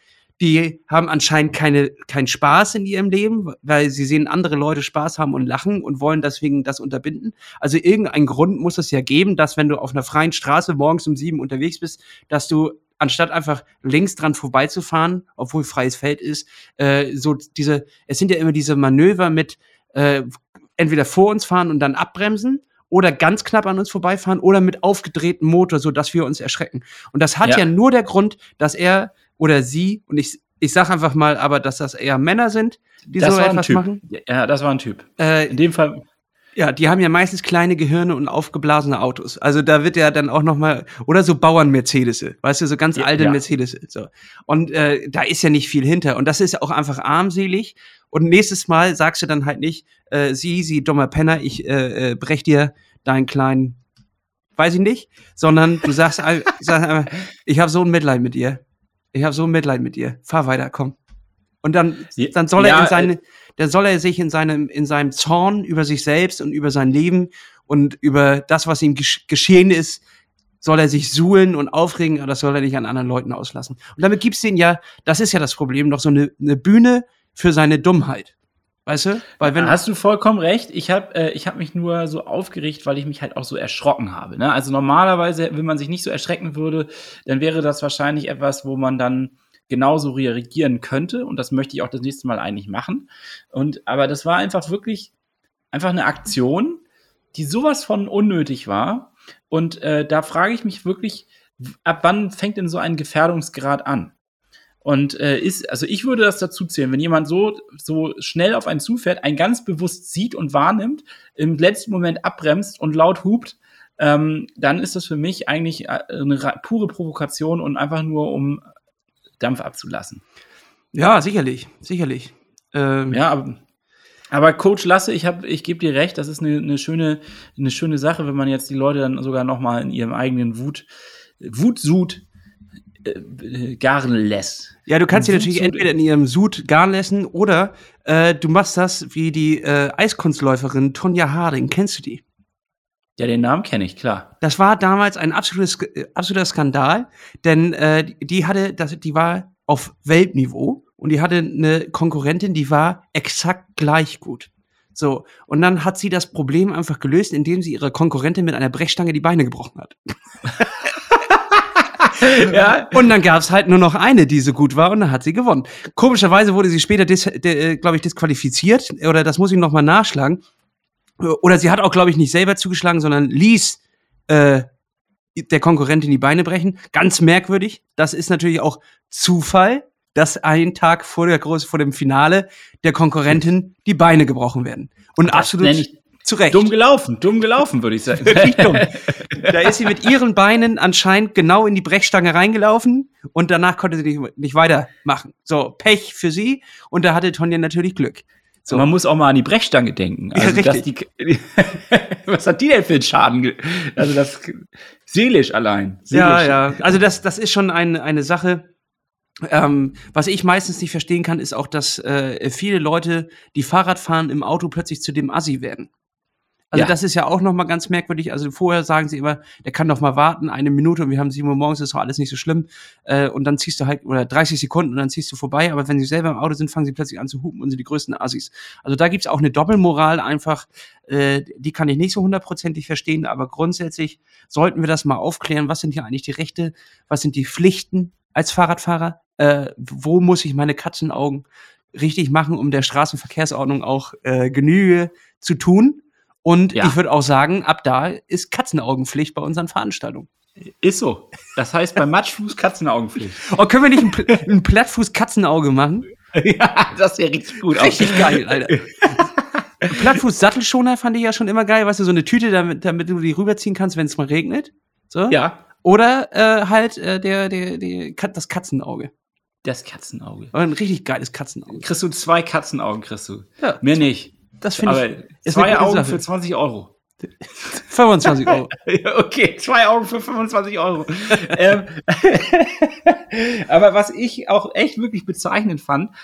die haben anscheinend keine, keinen Spaß in ihrem Leben, weil sie sehen andere Leute Spaß haben und lachen und wollen deswegen das unterbinden. Also irgendein Grund muss es ja geben, dass wenn du auf einer freien Straße morgens um sieben unterwegs bist, dass du anstatt einfach links dran vorbeizufahren, obwohl freies Feld ist, äh, so diese, es sind ja immer diese Manöver mit äh, entweder vor uns fahren und dann abbremsen oder ganz knapp an uns vorbeifahren oder mit aufgedrehtem Motor, so dass wir uns erschrecken. Und das hat ja, ja nur der Grund, dass er oder sie, und ich, ich sage einfach mal, aber dass das eher Männer sind, die das so etwas machen. Ja, das war ein Typ. Äh, In dem Fall. Ja, die haben ja meistens kleine Gehirne und aufgeblasene Autos. Also da wird ja dann auch noch mal oder so Bauern-Mercedes, weißt du, so ganz alte ja. Mercedes. So. Und äh, da ist ja nicht viel hinter. Und das ist ja auch einfach armselig. Und nächstes Mal sagst du dann halt nicht, äh, sie, sie dummer Penner, ich äh, äh, brech dir deinen kleinen, weiß ich nicht, sondern du sagst, sagst einfach, ich habe so ein Mitleid mit ihr ich habe so Mitleid mit dir. Fahr weiter, komm. Und dann, dann soll er ja, in seine, äh, dann soll er sich in seinem, in seinem Zorn über sich selbst und über sein Leben und über das, was ihm geschehen ist, soll er sich suhlen und aufregen, aber das soll er nicht an anderen Leuten auslassen. Und damit gibt's den ja, das ist ja das Problem, noch so eine, eine Bühne für seine Dummheit. Weißt du? Weil wenn Hast du vollkommen recht. Ich habe äh, ich hab mich nur so aufgeregt, weil ich mich halt auch so erschrocken habe. Ne? Also normalerweise, wenn man sich nicht so erschrecken würde, dann wäre das wahrscheinlich etwas, wo man dann genauso reagieren könnte. Und das möchte ich auch das nächste Mal eigentlich machen. Und, aber das war einfach wirklich einfach eine Aktion, die sowas von unnötig war. Und äh, da frage ich mich wirklich, ab wann fängt denn so ein Gefährdungsgrad an? Und äh, ist, also ich würde das dazu zählen, wenn jemand so, so schnell auf einen zufährt, einen ganz bewusst sieht und wahrnimmt, im letzten Moment abbremst und laut hupt, ähm, dann ist das für mich eigentlich äh, eine pure Provokation und einfach nur um Dampf abzulassen. Ja, sicherlich, sicherlich. Ähm, ja, aber, aber Coach Lasse, ich habe, ich gebe dir recht, das ist eine, eine schöne, eine schöne Sache, wenn man jetzt die Leute dann sogar noch mal in ihrem eigenen Wut, Wutsud äh, garen lässt. Ja, du kannst sie natürlich entweder in ihrem Sud garen lassen oder äh, du machst das wie die äh, Eiskunstläuferin Tonja Harding. Kennst du die? Ja, den Namen kenne ich, klar. Das war damals ein absolutes, äh, absoluter Skandal, denn äh, die hatte, das, die war auf Weltniveau und die hatte eine Konkurrentin, die war exakt gleich gut. So, und dann hat sie das Problem einfach gelöst, indem sie ihre Konkurrentin mit einer Brechstange die Beine gebrochen hat. ja. Und dann gab es halt nur noch eine, die so gut war und dann hat sie gewonnen. Komischerweise wurde sie später, äh, glaube ich, disqualifiziert oder das muss ich noch mal nachschlagen. Oder sie hat auch, glaube ich, nicht selber zugeschlagen, sondern ließ äh, der Konkurrentin die Beine brechen. Ganz merkwürdig. Das ist natürlich auch Zufall, dass ein Tag vor der Groß vor dem Finale der Konkurrentin die Beine gebrochen werden. Und das absolut Zu Recht. Dumm gelaufen, dumm gelaufen, würde ich sagen. Wirklich dumm. Da ist sie mit ihren Beinen anscheinend genau in die Brechstange reingelaufen und danach konnte sie nicht, nicht weitermachen. So, Pech für sie und da hatte Tonja natürlich Glück. So. Man muss auch mal an die Brechstange denken. Also, ja, die, was hat die denn für einen Schaden? Also das seelisch allein. Seelisch. Ja, ja. Also das, das ist schon eine, eine Sache. Ähm, was ich meistens nicht verstehen kann, ist auch, dass äh, viele Leute, die Fahrrad fahren, im Auto plötzlich zu dem Assi werden. Also ja. das ist ja auch noch mal ganz merkwürdig. Also vorher sagen sie immer, der kann doch mal warten, eine Minute und wir haben sieben Uhr morgens, ist doch alles nicht so schlimm. Äh, und dann ziehst du halt, oder 30 Sekunden und dann ziehst du vorbei. Aber wenn sie selber im Auto sind, fangen sie plötzlich an zu hupen und sind die größten Assis. Also da gibt's auch eine Doppelmoral einfach, äh, die kann ich nicht so hundertprozentig verstehen. Aber grundsätzlich sollten wir das mal aufklären. Was sind hier eigentlich die Rechte? Was sind die Pflichten als Fahrradfahrer? Äh, wo muss ich meine Katzenaugen richtig machen, um der Straßenverkehrsordnung auch äh, Genüge zu tun? Und ja. ich würde auch sagen, ab da ist Katzenaugenpflicht bei unseren Veranstaltungen. Ist so. Das heißt bei Matschfuß Katzenaugenpflicht. Oh, können wir nicht ein, Pl ein Plattfuß Katzenauge machen? ja, das wäre richtig gut. Richtig geil, Alter. Plattfuß Sattelschoner fand ich ja schon immer geil, weißt du, so eine Tüte, damit, damit du die rüberziehen kannst, wenn es mal regnet. So. Ja. Oder äh, halt äh, der, der, der, das Katzenauge. Das Katzenauge. ein richtig geiles Katzenauge. Kriegst du zwei Katzenaugen, kriegst du. Ja. Mehr nicht. Das finde ich. Zwei Augen Sache. für 20 Euro. 25 Euro. okay, zwei Augen für 25 Euro. ähm, aber was ich auch echt wirklich bezeichnend fand,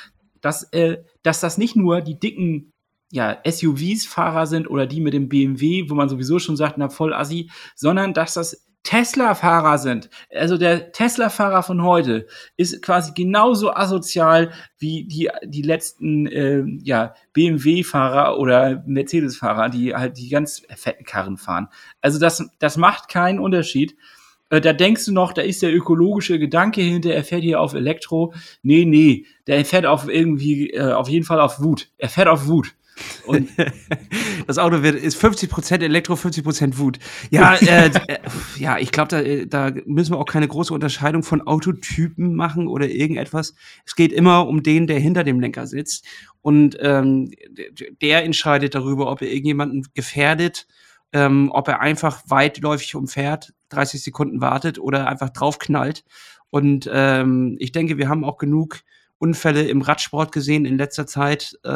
dass, äh, dass das nicht nur die dicken ja, SUVs-Fahrer sind oder die mit dem BMW, wo man sowieso schon sagt, na voll assi, sondern dass das Tesla-Fahrer sind. Also der Tesla-Fahrer von heute ist quasi genauso asozial wie die, die letzten äh, ja, BMW-Fahrer oder Mercedes-Fahrer, die halt die ganz fetten Karren fahren. Also das, das macht keinen Unterschied. Äh, da denkst du noch, da ist der ökologische Gedanke hinter, er fährt hier auf Elektro. Nee, nee, der fährt auf irgendwie, äh, auf jeden Fall auf Wut. Er fährt auf Wut. Und das Auto wird, ist 50% Elektro, 50% Wut. Ja, äh, äh, ja, ich glaube, da, äh, da müssen wir auch keine große Unterscheidung von Autotypen machen oder irgendetwas. Es geht immer um den, der hinter dem Lenker sitzt. Und ähm, der entscheidet darüber, ob er irgendjemanden gefährdet, ähm, ob er einfach weitläufig umfährt, 30 Sekunden wartet oder einfach draufknallt. Und ähm, ich denke, wir haben auch genug Unfälle im Radsport gesehen in letzter Zeit, äh,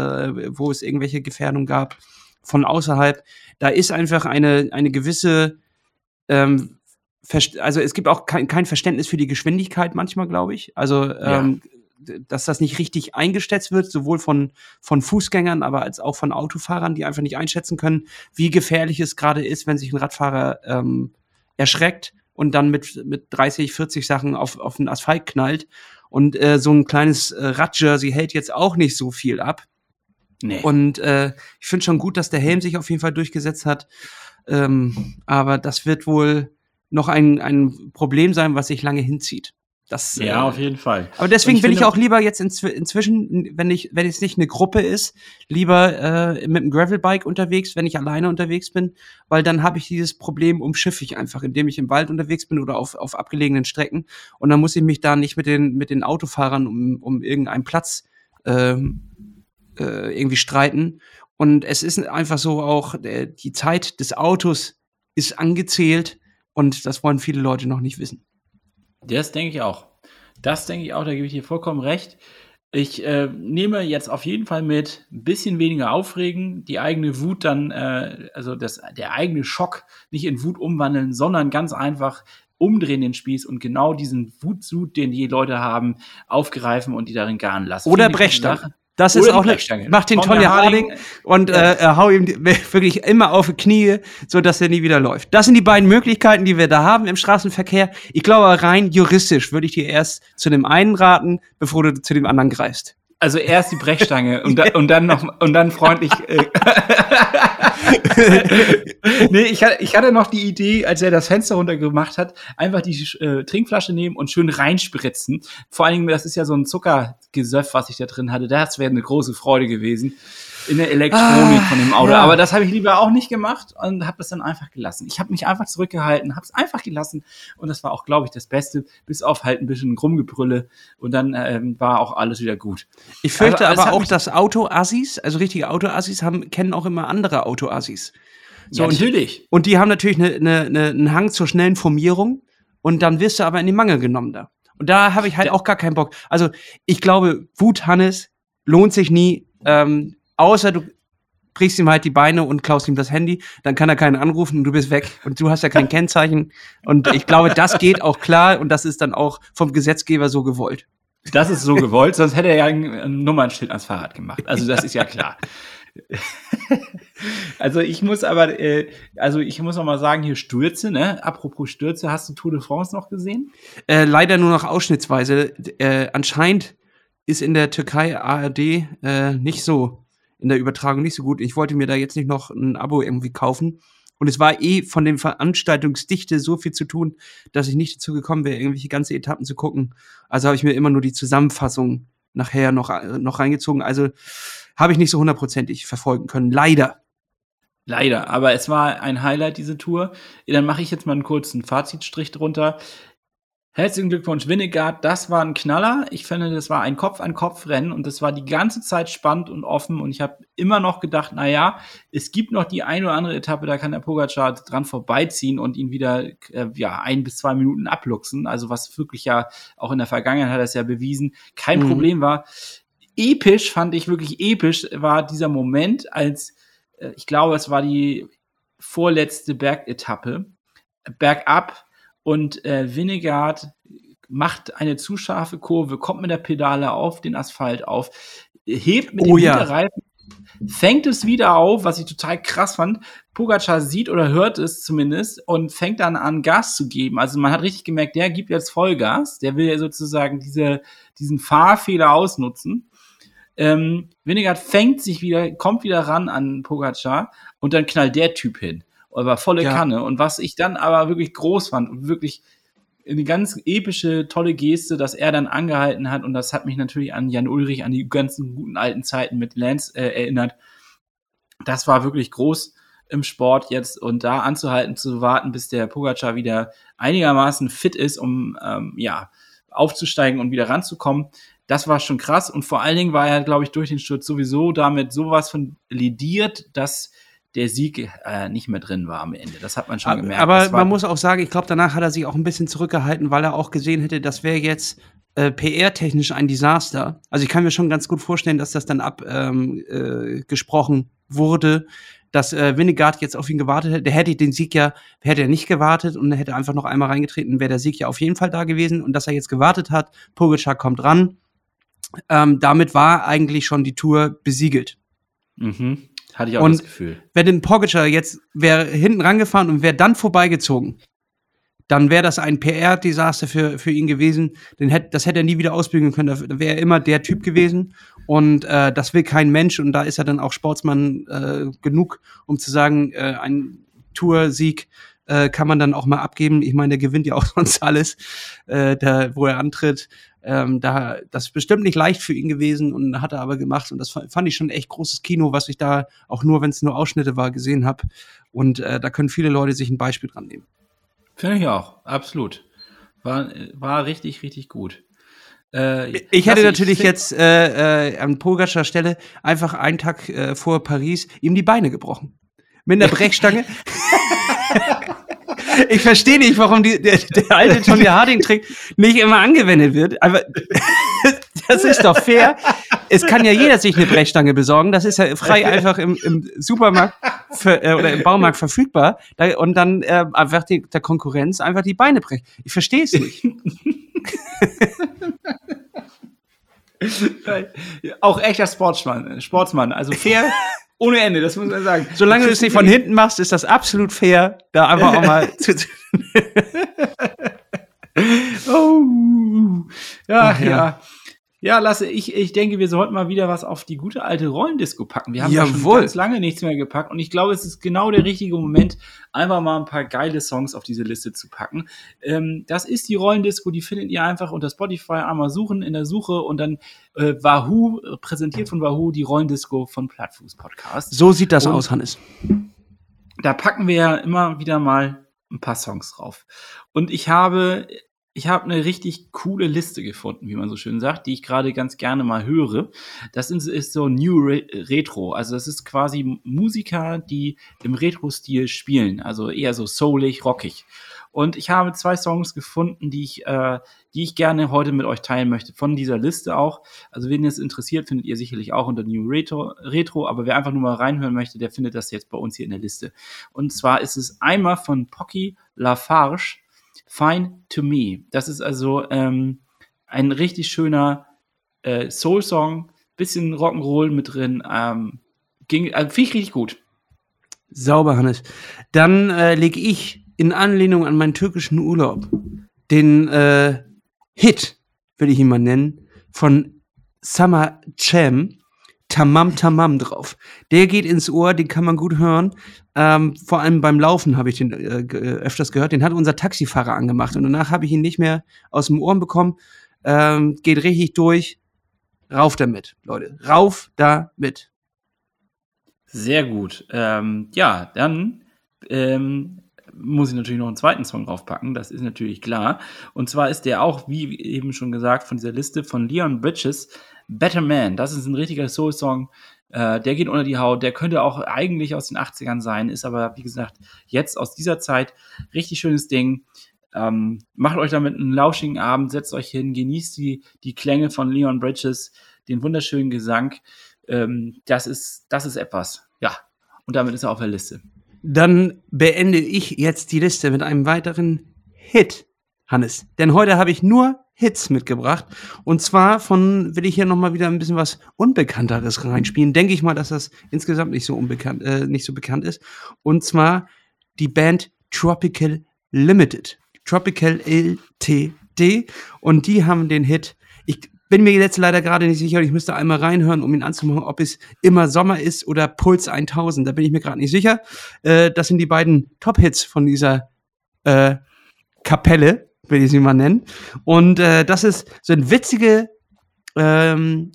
wo es irgendwelche Gefährdungen gab von außerhalb. Da ist einfach eine, eine gewisse, ähm, also es gibt auch kein, kein Verständnis für die Geschwindigkeit manchmal, glaube ich. Also ähm, ja. dass das nicht richtig eingeschätzt wird, sowohl von, von Fußgängern, aber als auch von Autofahrern, die einfach nicht einschätzen können, wie gefährlich es gerade ist, wenn sich ein Radfahrer ähm, erschreckt und dann mit, mit 30, 40 Sachen auf, auf den Asphalt knallt. Und äh, so ein kleines äh, Radjersey hält jetzt auch nicht so viel ab. Nee. Und äh, ich finde schon gut, dass der Helm sich auf jeden Fall durchgesetzt hat. Ähm, aber das wird wohl noch ein, ein Problem sein, was sich lange hinzieht. Das, ja, äh, auf jeden Fall. Aber deswegen ich bin ich auch lieber jetzt inzw inzwischen, wenn ich, wenn es nicht eine Gruppe ist, lieber äh, mit dem Gravelbike unterwegs, wenn ich alleine unterwegs bin, weil dann habe ich dieses Problem umschiffig einfach, indem ich im Wald unterwegs bin oder auf, auf abgelegenen Strecken. Und dann muss ich mich da nicht mit den, mit den Autofahrern um, um irgendeinen Platz ähm, äh, irgendwie streiten. Und es ist einfach so auch, die Zeit des Autos ist angezählt und das wollen viele Leute noch nicht wissen. Das denke ich auch. Das denke ich auch, da gebe ich dir vollkommen recht. Ich äh, nehme jetzt auf jeden Fall mit ein bisschen weniger Aufregen, die eigene Wut dann, äh, also das, der eigene Schock nicht in Wut umwandeln, sondern ganz einfach umdrehen den Spieß und genau diesen Wutsud, den die Leute haben, aufgreifen und die darin garen lassen. Oder Brechstange. Das ist auch eine, macht den Tonja Harding und ja. äh, hau ihm wirklich immer auf die Knie, so dass er nie wieder läuft. Das sind die beiden Möglichkeiten, die wir da haben im Straßenverkehr. Ich glaube, rein juristisch würde ich dir erst zu dem einen raten, bevor du zu dem anderen greifst. Also erst die Brechstange und, da, und dann noch und dann freundlich. Äh, nee, ich hatte, ich hatte noch die Idee, als er das Fenster runtergemacht hat, einfach die äh, Trinkflasche nehmen und schön reinspritzen. Vor allen Dingen, das ist ja so ein Zuckergesöff, was ich da drin hatte. Das wäre eine große Freude gewesen. In der Elektronik Ah, von dem Auto. ja. Aber das habe ich lieber auch nicht gemacht und habe das dann einfach gelassen. Ich habe mich einfach zurückgehalten, habe es einfach gelassen und das war auch, glaube ich, das Beste, bis auf halt ein bisschen Rumgebrülle und dann ähm, war auch alles wieder gut. Ich fürchte Also, aber auch, dass Auto-Assis, also richtige Auto-Assis, haben, kennen auch immer andere Auto-Assis. So, und, natürlich. und die haben natürlich eine, eine, eine, einen Hang zur schnellen Formierung und dann wirst du aber in den Mangel genommen da. Und da habe ich halt auch gar keinen Bock. Also ich glaube, Wut, Hannes, lohnt sich nie, ähm, außer du brichst ihm halt die Beine und klaust ihm das Handy, dann kann er keinen anrufen und du bist weg und du hast ja kein Kennzeichen. Und ich glaube, das geht auch klar und das ist dann auch vom Gesetzgeber so gewollt. Das ist so gewollt, sonst hätte er ja ein, Nummernschild ans Fahrrad gemacht. Also das ist ja klar. also ich muss aber, äh, also ich muss noch mal sagen, hier Stürze, ne? Apropos Stürze, hast du Tour de France noch gesehen? Äh, leider nur noch ausschnittsweise. Äh, anscheinend ist in der Türkei ARD äh, nicht so, in der Übertragung nicht so gut. Ich wollte mir da jetzt nicht noch ein Abo irgendwie kaufen. Und es war eh von den Veranstaltungsdichte so viel zu tun, dass ich nicht dazu gekommen wäre, irgendwelche ganze Etappen zu gucken. Also habe ich mir immer nur die Zusammenfassung nachher noch, äh, noch reingezogen. Also habe ich nicht so hundertprozentig verfolgen können. Leider. Leider, aber es war ein Highlight, diese Tour. Dann mache ich jetzt mal einen kurzen Fazitstrich drunter. Herzlichen Glückwunsch, Winnegard. Das war ein Knaller. Ich finde, das war ein Kopf-an-Kopf-Rennen und das war die ganze Zeit spannend und offen. Und ich habe immer noch gedacht, na ja, es gibt noch die eine oder andere Etappe, da kann der Pogacar dran vorbeiziehen und ihn wieder äh, ja, ein bis zwei Minuten abluchsen. Also was wirklich ja auch in der Vergangenheit hat er es ja bewiesen, kein Mhm. Problem war. Episch fand ich wirklich episch war dieser Moment, als äh, ich glaube, es war die vorletzte Bergetappe, bergab und äh, Winnegard macht eine zu scharfe Kurve, kommt mit der Pedale auf den Asphalt auf, hebt mit Oh dem ja. Hinterreifen, fängt es wieder auf, was ich total krass fand. Pogacar sieht oder hört es zumindest und fängt dann an, Gas zu geben. Also man hat richtig gemerkt, der gibt jetzt Vollgas, der will ja sozusagen diese, diesen Fahrfehler ausnutzen. Ähm, Winnegard fängt sich wieder, kommt wieder ran an Pogacar und dann knallt der Typ hin. Aber volle Ja. Kanne. Und was ich dann aber wirklich groß fand und wirklich eine ganz epische, tolle Geste, dass er dann angehalten hat. Und das hat mich natürlich an Jan Ulrich, an die ganzen guten alten Zeiten mit Lance äh, erinnert. Das war wirklich groß im Sport jetzt und da anzuhalten, zu warten, bis der Pogacar wieder einigermaßen fit ist, um ähm, ja aufzusteigen und wieder ranzukommen. Das war schon krass und vor allen Dingen war er, glaube ich, durch den Sturz sowieso damit sowas von lidiert, dass der Sieg äh, nicht mehr drin war am Ende. Das hat man schon gemerkt. Aber man muss auch sagen, ich glaube, danach hat er sich auch ein bisschen zurückgehalten, weil er auch gesehen hätte, das wäre jetzt äh, PR-technisch ein Desaster. Also ich kann mir schon ganz gut vorstellen, dass das dann abgesprochen ähm, äh, gesprochen wurde, dass äh, Winnegard jetzt auf ihn gewartet hätte. Der hätte den Sieg ja, hätte er nicht gewartet und er hätte einfach noch einmal reingetreten, wäre der Sieg ja auf jeden Fall da gewesen. Und dass er jetzt gewartet hat, Pogacar kommt ran. Ähm, damit war eigentlich schon die Tour besiegelt. Mhm. Hatte ich auch Und- das Gefühl. Wenn den Pogacar jetzt wäre hinten rangefahren und wäre dann vorbeigezogen, dann wäre das ein PR-Desaster für, für ihn gewesen. Den hätt, das hätte er nie wieder ausbügeln können. Da wäre er immer der Typ gewesen. Und äh, das will kein Mensch. Und da ist er dann auch Sportsmann äh, genug, um zu sagen, äh, ein Toursieg äh, kann man dann auch mal abgeben. Ich meine, der gewinnt ja auch sonst alles, äh, da, wo er antritt. Ähm, da, das ist bestimmt nicht leicht für ihn gewesen und hat er aber gemacht. Und das fa- fand ich schon echt großes Kino, was ich da auch nur, wenn es nur Ausschnitte war, gesehen habe. Und äh, da können viele Leute sich ein Beispiel dran nehmen. Finde ich auch, absolut. War, war richtig, richtig gut. Äh, Ich hätte natürlich find- jetzt äh, äh, an Pogacar Stelle einfach einen Tag äh, vor Paris ihm die Beine gebrochen. Mit einer Brechstange. ich verstehe nicht, warum die, der, der alte Tony Harding-Trick nicht immer angewendet wird. Aber das ist doch fair. Es kann ja jeder sich eine Brechstange besorgen. Das ist ja frei einfach im, im Supermarkt für, äh, oder im Baumarkt verfügbar. Da, und dann äh, einfach die, der Konkurrenz einfach die Beine brechen. Ich verstehe es nicht. Auch echter Sportsmann, Sportsmann, also fair ohne Ende, das muss man sagen. Solange du es nicht von hinten machst, ist das absolut fair, da einfach auch mal zu. Oh, ja, Ach, ja. ja. Ja, Lasse, ich, ich denke, wir sollten mal wieder was auf die gute alte Rollendisco packen. Wir haben ja schon ganz lange nichts mehr gepackt und ich glaube, es ist genau der richtige Moment, einfach mal ein paar geile Songs auf diese Liste zu packen. Ähm, das ist die Rollendisco, die findet ihr einfach unter Spotify einmal suchen in der Suche und dann äh, Wahoo, präsentiert von Wahoo, die Rollendisco von Plattfuß Podcast. So sieht das Und- aus, Hannes. da packen wir ja immer wieder mal ein paar Songs drauf. Und ich habe, ich habe eine richtig coole Liste gefunden, wie man so schön sagt, die ich gerade ganz gerne mal höre. Das ist, so New Re Retro. Also das ist quasi Musiker, die im Retro-Stil spielen. Also eher so soulig, rockig. Und ich habe zwei Songs gefunden, die ich, äh, die ich gerne heute mit euch teilen möchte, von dieser Liste auch. Also wen es interessiert, findet ihr sicherlich auch unter New Retro, Retro, aber wer einfach nur mal reinhören möchte, der findet das jetzt bei uns hier in der Liste. Und zwar ist es einmal von Pocky Lafarge, Fine to Me. Das ist also ähm, ein richtig schöner äh, Soul-Song, bisschen Rock'n'Roll mit drin. Ähm, ging, äh, Finde ich richtig gut. Sauber, Hannes. Dann äh, lege ich in Anlehnung an meinen türkischen Urlaub den äh, Hit, will ich ihn mal nennen, von Summer Cem, Tamam Tamam drauf. Der geht ins Ohr, den kann man gut hören. Ähm, vor allem beim Laufen habe ich den äh, äh, öfters gehört. Den hat unser Taxifahrer angemacht und danach habe ich ihn nicht mehr aus dem Ohren bekommen. Ähm, geht richtig durch. Rauf damit, Leute. Rauf damit. Sehr gut. Ähm, ja, dann ähm, muss ich natürlich noch einen zweiten Song draufpacken, das ist natürlich klar. Und zwar ist der auch, wie eben schon gesagt, von dieser Liste von Leon Bridges, Better Man. Das ist ein richtiger Soul-Song. Äh, der geht unter die Haut. Der könnte auch eigentlich aus den 80ern sein, ist aber, wie gesagt, jetzt aus dieser Zeit richtig schönes Ding. Ähm, macht euch damit einen lauschigen Abend, setzt euch hin, genießt die, die Klänge von Leon Bridges, den wunderschönen Gesang. Ähm, das, ist, das ist etwas. Ja. Und damit ist er auf der Liste. Dann beende ich jetzt die Liste mit einem weiteren Hit, Hannes. Denn heute habe ich nur Hits mitgebracht. Und zwar von, will ich hier nochmal wieder ein bisschen was Unbekannteres reinspielen. Denke ich mal, dass das insgesamt nicht so unbekannt, äh, nicht so bekannt ist. Und zwar die Band Tropical Limited. Tropical LTD. Und die haben den Hit. Ich bin mir jetzt leider gerade nicht sicher. Ich müsste einmal reinhören, um ihn anzumachen, ob es immer Sommer ist oder Puls 1000. Da bin ich mir gerade nicht sicher. Äh, das sind die beiden Top-Hits von dieser äh, Kapelle, will ich sie mal nennen. Und äh, das ist so ein witzige, ähm,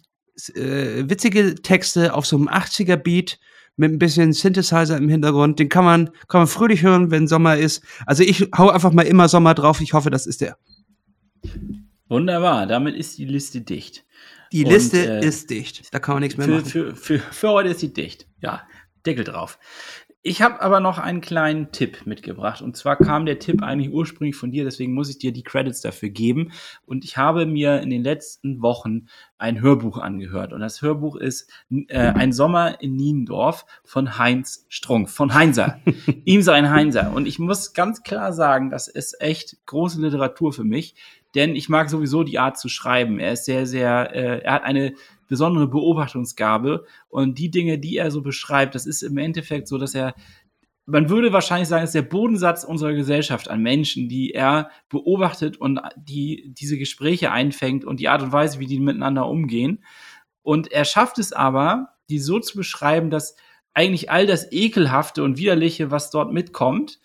äh, witzige Texte auf so einem 80er Beat mit ein bisschen Synthesizer im Hintergrund. Den kann man, kann man fröhlich hören, wenn Sommer ist. Also ich hau einfach mal immer Sommer drauf. Ich hoffe, das ist der. Wunderbar, damit ist die Liste dicht. Die Und, Liste äh, ist dicht. Da kann man nichts mehr Für, machen. für, für, für heute ist sie dicht. Ja, Deckel drauf. Ich habe aber noch einen kleinen Tipp mitgebracht. Und zwar kam der Tipp eigentlich ursprünglich von dir, deswegen muss ich dir die Credits dafür geben. Und ich habe mir in den letzten Wochen ein Hörbuch angehört. Und das Hörbuch ist äh, Ein Sommer in Niendorf von Heinz Strunk, von Heinzer. Ihm sein Heinzer. Und ich muss ganz klar sagen, das ist echt große Literatur für mich. Denn ich mag sowieso die Art zu schreiben. Er ist sehr, sehr, äh, er hat eine besondere Beobachtungsgabe und die Dinge, die er so beschreibt, das ist im Endeffekt so, dass er, man würde wahrscheinlich sagen, ist der Bodensatz unserer Gesellschaft an Menschen, die er beobachtet und die diese Gespräche einfängt und die Art und Weise, wie die miteinander umgehen. Und er schafft es aber, die so zu beschreiben, dass eigentlich all das Ekelhafte und Widerliche, was dort mitkommt,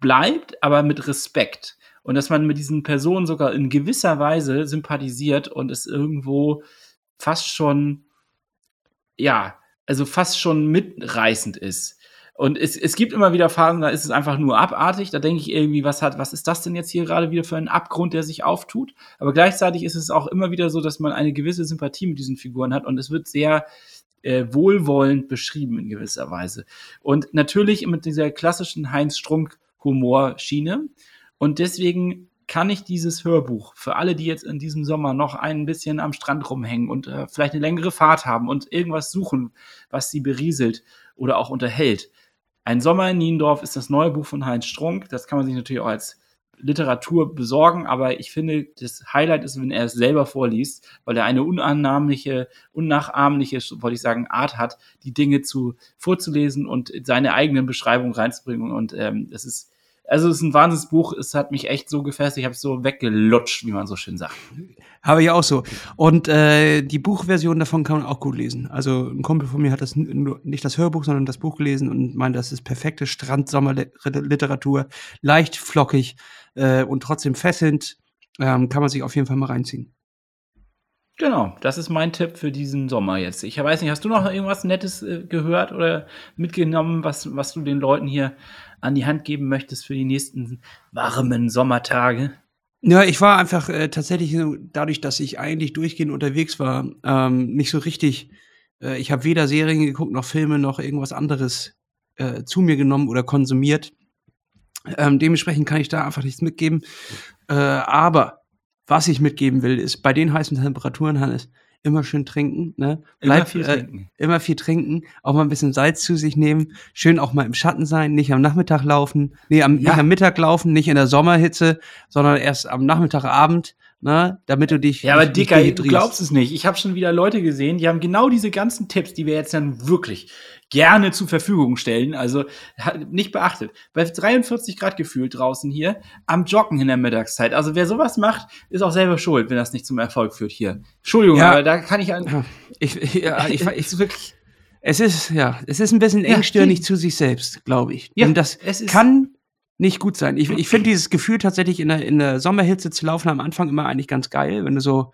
bleibt, aber mit Respekt. Und dass man mit diesen Personen sogar in gewisser Weise sympathisiert und es irgendwo fast schon, ja, also fast schon mitreißend ist. Und es, es gibt immer wieder Phasen, da ist es einfach nur abartig. Da denke ich irgendwie, was hat, was ist das denn jetzt hier gerade wieder für ein Abgrund, der sich auftut? Aber gleichzeitig ist es auch immer wieder so, dass man eine gewisse Sympathie mit diesen Figuren hat und es wird sehr äh, wohlwollend beschrieben in gewisser Weise. Und natürlich mit dieser klassischen Heinz Strunk-Humorschiene. Und deswegen kann ich dieses Hörbuch für alle, die jetzt in diesem Sommer noch ein bisschen am Strand rumhängen und äh, vielleicht eine längere Fahrt haben und irgendwas suchen, was sie berieselt oder auch unterhält. Ein Sommer in Niendorf ist das neue Buch von Heinz Strunk. Das kann man sich natürlich auch als Literatur besorgen, aber ich finde, das Highlight ist, wenn er es selber vorliest, weil er eine unannahmliche, unnachahmliche, wollte ich sagen, Art hat, die Dinge zu vorzulesen und seine eigenen Beschreibungen reinzubringen. Und ähm, es ist Also es ist ein Wahnsinnsbuch. Es hat mich echt so gefesselt. Ich habe es so weggelutscht, wie man so schön sagt. Habe ich auch so. Und äh, die Buchversion davon kann man auch gut lesen. Also ein Kumpel von mir hat das nicht das Hörbuch, sondern das Buch gelesen und meint, das ist perfekte Strandsommerliteratur, leicht flockig äh, und trotzdem fesselnd. Ähm, kann man sich auf jeden Fall mal reinziehen. Genau, das ist mein Tipp für diesen Sommer jetzt. Ich weiß nicht, hast du noch irgendwas Nettes äh, gehört oder mitgenommen, was, was du den Leuten hier an die Hand geben möchtest für die nächsten warmen Sommertage? Ja, ich war einfach äh, tatsächlich dadurch, dass ich eigentlich durchgehend unterwegs war, ähm, nicht so richtig. Äh, ich habe weder Serien geguckt noch Filme noch irgendwas anderes äh, zu mir genommen oder konsumiert. Ähm, dementsprechend kann ich da einfach nichts mitgeben. Äh, aber was ich mitgeben will, ist bei den heißen Temperaturen, Hannes, immer schön trinken, ne? Bleib, immer viel äh, trinken. Immer viel trinken, auch mal ein bisschen Salz zu sich nehmen, schön auch mal im Schatten sein, nicht am Nachmittag laufen, nee, am, ja. nicht am Mittag laufen, nicht in der Sommerhitze, sondern erst am Nachmittagabend, ne, damit du dich. Ja, aber Dicker, du glaubst es nicht. Ich habe schon wieder Leute gesehen, die haben genau diese ganzen Tipps, die wir jetzt dann wirklich gerne zur Verfügung stellen. Also nicht beachtet. Bei 43 Grad gefühlt draußen hier, am Joggen in der Mittagszeit. Also wer sowas macht, ist auch selber schuld, wenn das nicht zum Erfolg führt hier. Entschuldigung, ja. aber da kann ich an. Ich, ja, ich, ich, wirklich. Es ist, ja, es ist ein bisschen engstirnig ja, zu sich selbst, glaube ich. Ja, Und das kann nicht gut sein. Ich, ich finde dieses Gefühl tatsächlich in der, in der Sommerhitze zu laufen am Anfang immer eigentlich ganz geil, wenn du so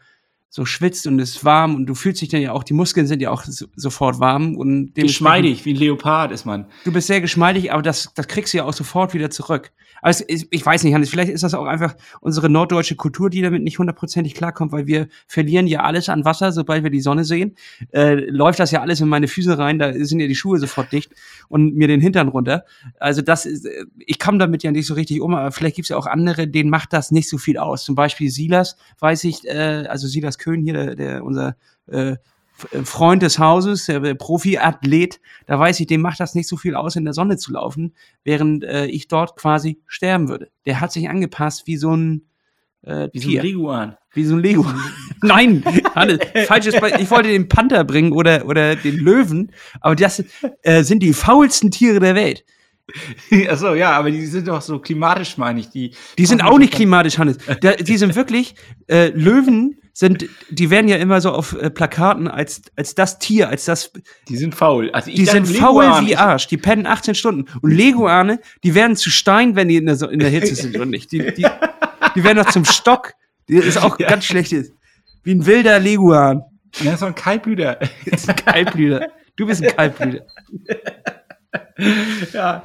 so schwitzt und ist warm und du fühlst dich dann ja auch, die Muskeln sind ja auch so, sofort warm und geschmeidig, wie ein Leopard ist man. Du bist sehr geschmeidig, aber das, das kriegst du ja auch sofort wieder zurück. Also ich, ich weiß nicht, Hannes, vielleicht ist das auch einfach unsere norddeutsche Kultur, die damit nicht hundertprozentig klarkommt, weil wir verlieren ja alles an Wasser, sobald wir die Sonne sehen. Äh, läuft das ja alles in meine Füße rein, da sind ja die Schuhe sofort dicht und mir den Hintern runter. Also das ist, ich komme damit ja nicht so richtig um, aber vielleicht gibt's ja auch andere, denen macht das nicht so viel aus. Zum Beispiel Silas, weiß ich, äh, also Silas Köhn hier, der, der unser äh, Freund des Hauses, der Profiathlet, da weiß ich, dem macht das nicht so viel aus, in der Sonne zu laufen, während äh, ich dort quasi sterben würde. Der hat sich angepasst wie so ein äh, wie Tier. so ein Leguan. Wie so ein Leguan. Nein, Hannes, falsches Be Ich wollte den Panther bringen oder, oder den Löwen, aber das äh, sind die faulsten Tiere der Welt. Achso, ja, aber die sind doch so klimatisch, meine ich. Die, die sind auch nicht klimatisch, Hannes. die sind wirklich, äh, Löwen sind, die werden ja immer so auf äh, Plakaten als, als das Tier, als das. Die sind faul. Also die sind faul wie Arsch. Die pennen 18 Stunden. Und Leguane, die werden zu Stein, wenn die in der, in der Hitze sind und nicht. Die, die, die werden noch zum Stock. Das ist auch ja. ganz schlecht. Wie ein wilder Leguan. Ja, so ein Kaltblüter. Das ist ein Kaltblüter. Du bist ein Kaltblüter. ja.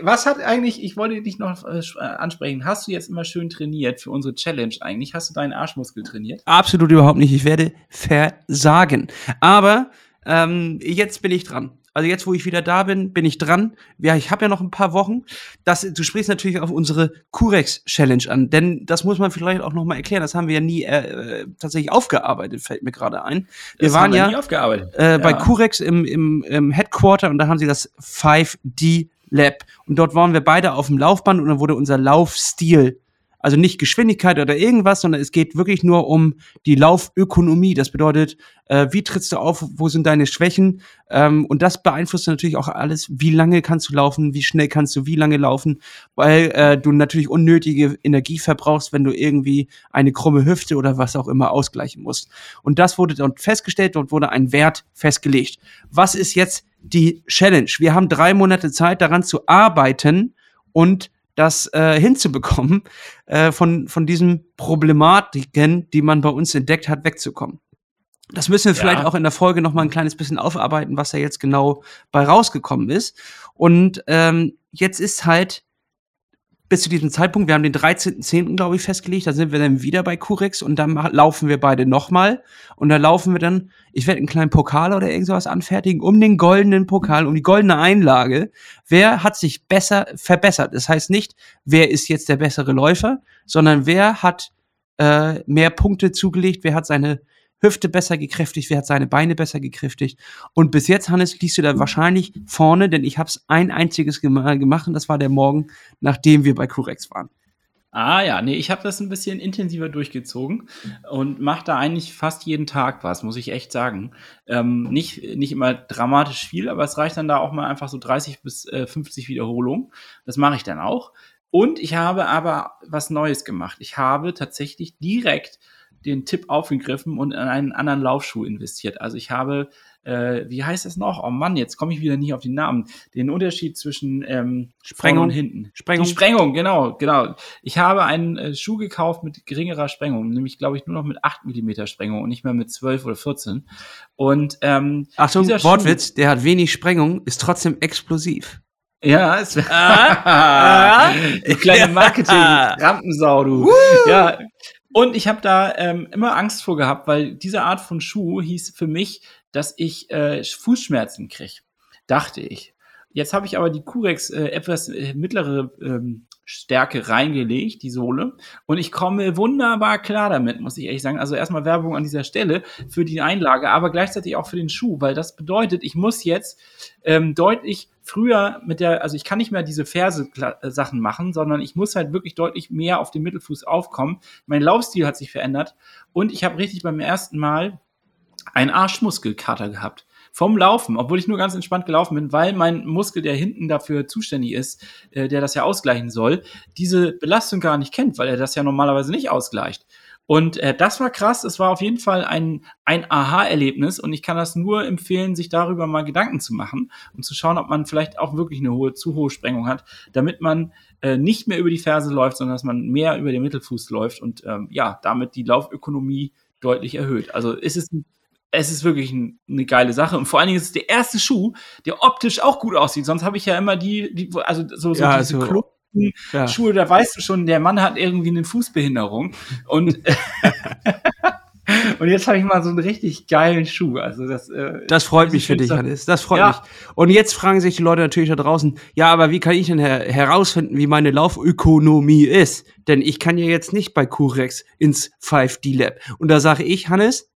Was hat eigentlich, ich wollte dich noch äh, äh, ansprechen, hast du jetzt immer schön trainiert für unsere Challenge eigentlich? Hast du deinen Arschmuskel trainiert? Absolut überhaupt nicht. Ich werde versagen. Aber ähm, jetzt bin ich dran. Also jetzt, wo ich wieder da bin, bin ich dran. Ja, ich habe ja noch ein paar Wochen. Das, du sprichst natürlich auf unsere Curex-Challenge an, denn das muss man vielleicht auch noch mal erklären. Das haben wir ja nie äh, tatsächlich aufgearbeitet, fällt mir gerade ein. Wir das waren wir ja äh, ja. bei Curex im, im, im Headquarter und da haben sie das 5D Lab. Und dort waren wir beide auf dem Laufband und dann wurde unser Laufstil also nicht Geschwindigkeit oder irgendwas, sondern es geht wirklich nur um die Laufökonomie. Das bedeutet, äh, wie trittst du auf, wo sind deine Schwächen? Ähm, und das beeinflusst natürlich auch alles, wie lange kannst du laufen, wie schnell kannst du wie lange laufen, weil äh, du natürlich unnötige Energie verbrauchst, wenn du irgendwie eine krumme Hüfte oder was auch immer ausgleichen musst. Und das wurde dort festgestellt, dort wurde ein Wert festgelegt. Was ist jetzt die Challenge? Wir haben drei Monate Zeit daran zu arbeiten und das äh, hinzubekommen, äh, von, von diesen Problematiken, die man bei uns entdeckt hat, wegzukommen. Das müssen wir ja. vielleicht auch in der Folge noch mal ein kleines bisschen aufarbeiten, was da jetzt genau bei rausgekommen ist. Und ähm, jetzt ist halt bis zu diesem Zeitpunkt, wir haben den 13.10. glaube ich festgelegt, da sind wir dann wieder bei Curex und dann laufen wir beide nochmal und da laufen wir dann, ich werde einen kleinen Pokal oder irgendwas anfertigen, um den goldenen Pokal, um die goldene Einlage. Wer hat sich besser verbessert? Das heißt nicht, wer ist jetzt der bessere Läufer, sondern wer hat äh, mehr Punkte zugelegt, wer hat seine Hüfte besser gekräftigt, wer hat seine Beine besser gekräftigt. Und bis jetzt, Hannes, liegst du da wahrscheinlich vorne, denn ich habe es ein einziges Mal gemacht und das war der Morgen, nachdem wir bei Curex waren. Ah ja, nee, ich habe das ein bisschen intensiver durchgezogen und mache da eigentlich fast jeden Tag was, muss ich echt sagen. Ähm, nicht, nicht immer dramatisch viel, aber es reicht dann da auch mal einfach so 30 bis äh, 50 Wiederholungen. Das mache ich dann auch. Und ich habe aber was Neues gemacht. Ich habe tatsächlich direkt den Tipp aufgegriffen und in einen anderen Laufschuh investiert. Also ich habe äh, wie heißt das noch? Oh Mann, jetzt komme ich wieder nicht auf den Namen. Den Unterschied zwischen ähm, Sprengung und hinten. Sprengung. Die Sprengung, genau, genau. Ich habe einen äh, Schuh gekauft mit geringerer Sprengung, nämlich glaube ich nur noch mit 8 mm Sprengung und nicht mehr mit 12 oder 14. Und ähm, Achtung, Wortwitz, der hat wenig Sprengung, ist trotzdem explosiv. Ja, es wäre ah, ah, kleine Marketing-Rampensau, du. Ja. Und ich habe da ähm, immer Angst vor gehabt, weil diese Art von Schuh hieß für mich, dass ich äh, Fußschmerzen kriege. Dachte ich. Jetzt habe ich aber die Curex äh, etwas äh, mittlere ähm, Stärke reingelegt, die Sohle. Und ich komme wunderbar klar damit, muss ich ehrlich sagen. Also erstmal Werbung an dieser Stelle für die Einlage, aber gleichzeitig auch für den Schuh, weil das bedeutet, ich muss jetzt ähm, deutlich früher mit der, also ich kann nicht mehr diese Ferse-Sachen machen, sondern ich muss halt wirklich deutlich mehr auf den Mittelfuß aufkommen. Mein Laufstil hat sich verändert und ich habe richtig beim ersten Mal einen Arschmuskelkater gehabt. Vom Laufen, obwohl ich nur ganz entspannt gelaufen bin, weil mein Muskel, der hinten dafür zuständig ist, äh, der das ja ausgleichen soll, diese Belastung gar nicht kennt, weil er das ja normalerweise nicht ausgleicht. Und äh, das war krass. Es war auf jeden Fall ein, ein Aha-Erlebnis und ich kann das nur empfehlen, sich darüber mal Gedanken zu machen und zu schauen, ob man vielleicht auch wirklich eine hohe, zu hohe Sprengung hat, damit man äh, nicht mehr über die Ferse läuft, sondern dass man mehr über den Mittelfuß läuft und ähm, ja, damit die Laufökonomie deutlich erhöht. Also ist es ein es ist wirklich ein, eine geile Sache. Und vor allen Dingen ist es der erste Schuh, der optisch auch gut aussieht. Sonst habe ich ja immer die, die also so, so ja, diese also, ja. Schuhe, da weißt du schon, der Mann hat irgendwie eine Fußbehinderung. Und Und jetzt habe ich mal so einen richtig geilen Schuh. Also das, äh, das freut mich für dich, Hannes. Das freut ja. mich. Und jetzt fragen sich die Leute natürlich da draußen, ja, aber wie kann ich denn her herausfinden, wie meine Laufökonomie ist? Denn ich kann ja jetzt nicht bei Curex ins 5D Lab. Und da sage ich, Hannes,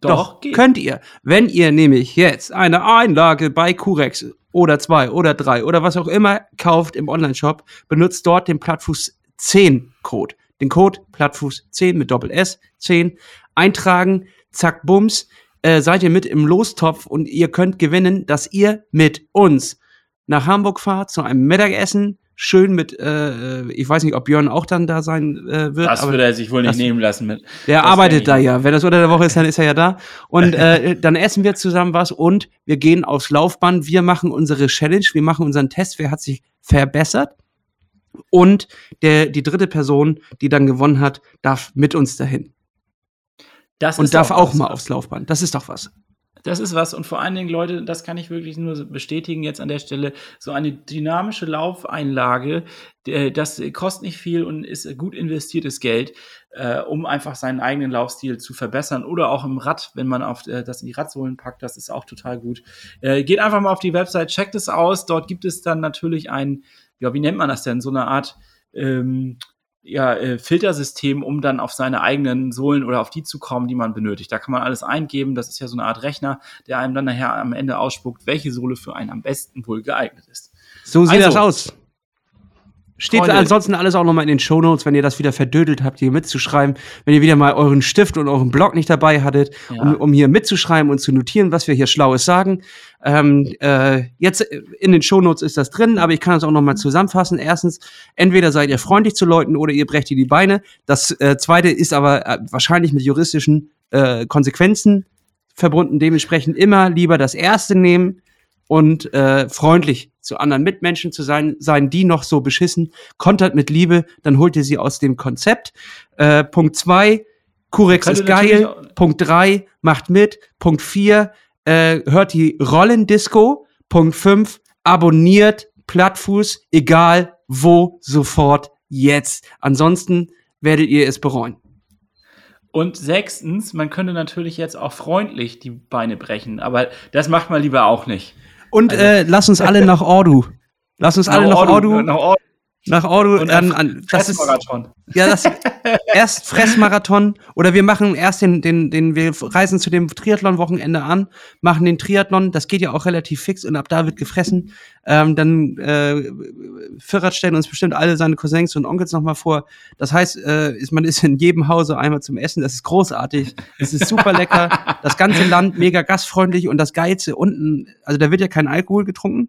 doch, Doch könnt ihr. Wenn ihr nämlich jetzt eine Einlage bei Curex oder zwei oder drei oder was auch immer kauft im Onlineshop, benutzt dort den Plattfuß 10 Code. Den Code Plattfuß 10 mit Doppel S 10 eintragen, zack, bums, äh, seid ihr mit im Lostopf und ihr könnt gewinnen, dass ihr mit uns nach Hamburg fahrt zu einem Mittagessen schön mit, äh, äh, ich weiß nicht, ob Björn auch dann da sein äh, wird. Das würde er sich wohl nicht das, nehmen lassen. Mit, der arbeitet da ja. Wenn das unter der Woche ist, dann ist er ja da. Und äh, dann essen wir zusammen was und wir gehen aufs Laufband. Wir machen unsere Challenge, wir machen unseren Test, wer hat sich verbessert. Und der, die dritte Person, die dann gewonnen hat, darf mit uns dahin. Das und darf auch mal aufs Laufband. Das ist doch was. Das ist was. Und vor allen Dingen, Leute, das kann ich wirklich nur bestätigen jetzt an der Stelle. So eine dynamische Laufeinlage, das kostet nicht viel und ist gut investiertes Geld, äh, um einfach seinen eigenen Laufstil zu verbessern. Oder auch im Rad, wenn man auf äh, das in die Radsohlen packt, das ist auch total gut. Äh, geht einfach mal auf die Website, checkt es aus. Dort gibt es dann natürlich ein, ja, wie nennt man das denn? So eine Art ähm, ja, äh, Filtersystem, um dann auf seine eigenen Sohlen oder auf die zu kommen, die man benötigt. Da kann man alles eingeben. Das ist ja so eine Art Rechner, der einem dann nachher am Ende ausspuckt, welche Sohle für einen am besten wohl geeignet ist. So sieht also, das aus. Steht Freunde. ansonsten alles auch nochmal in den Shownotes, wenn ihr das wieder verdödelt habt, hier mitzuschreiben. Wenn ihr wieder mal euren Stift und euren Blog nicht dabei hattet, ja. um, um, hier mitzuschreiben und zu notieren, was wir hier Schlaues sagen. Ähm, äh, jetzt in den Shownotes ist das drin, aber ich kann es auch nochmal zusammenfassen. Erstens, entweder seid ihr freundlich zu Leuten oder ihr brecht ihr die Beine. Das äh, zweite ist aber äh, wahrscheinlich mit juristischen äh, Konsequenzen verbunden. Dementsprechend immer lieber das erste nehmen und äh, freundlich zu anderen Mitmenschen zu sein, seien die noch so beschissen, kontert mit Liebe, dann holt ihr sie aus dem Konzept. Äh, Punkt zwei, Kurex ist geil. Punkt drei, macht mit. Punkt vier, äh, hört die Rollendisco. Punkt fünf, abonniert Plattfuß, egal wo, sofort, jetzt. Ansonsten werdet ihr es bereuen. Und sechstens, man könnte natürlich jetzt auch freundlich die Beine brechen, aber das macht man lieber auch nicht. Und also. äh, lass uns alle nach Ordu. Lass uns alle nach Ordu. Nach Ordu. Nach Ordu. Und an, an, das ist, ja, das erst Fressmarathon oder wir machen erst den, den, den, wir reisen zu dem Triathlon-Wochenende an, machen den Triathlon, das geht ja auch relativ fix und ab da wird gefressen. Ähm, dann äh, Firrat stellen uns bestimmt alle seine Cousins und Onkels nochmal vor. Das heißt, äh, ist, man ist in jedem Hause einmal zum Essen, das ist großartig, es ist super lecker, das ganze Land mega gastfreundlich und das Geilste unten, also da wird ja kein Alkohol getrunken.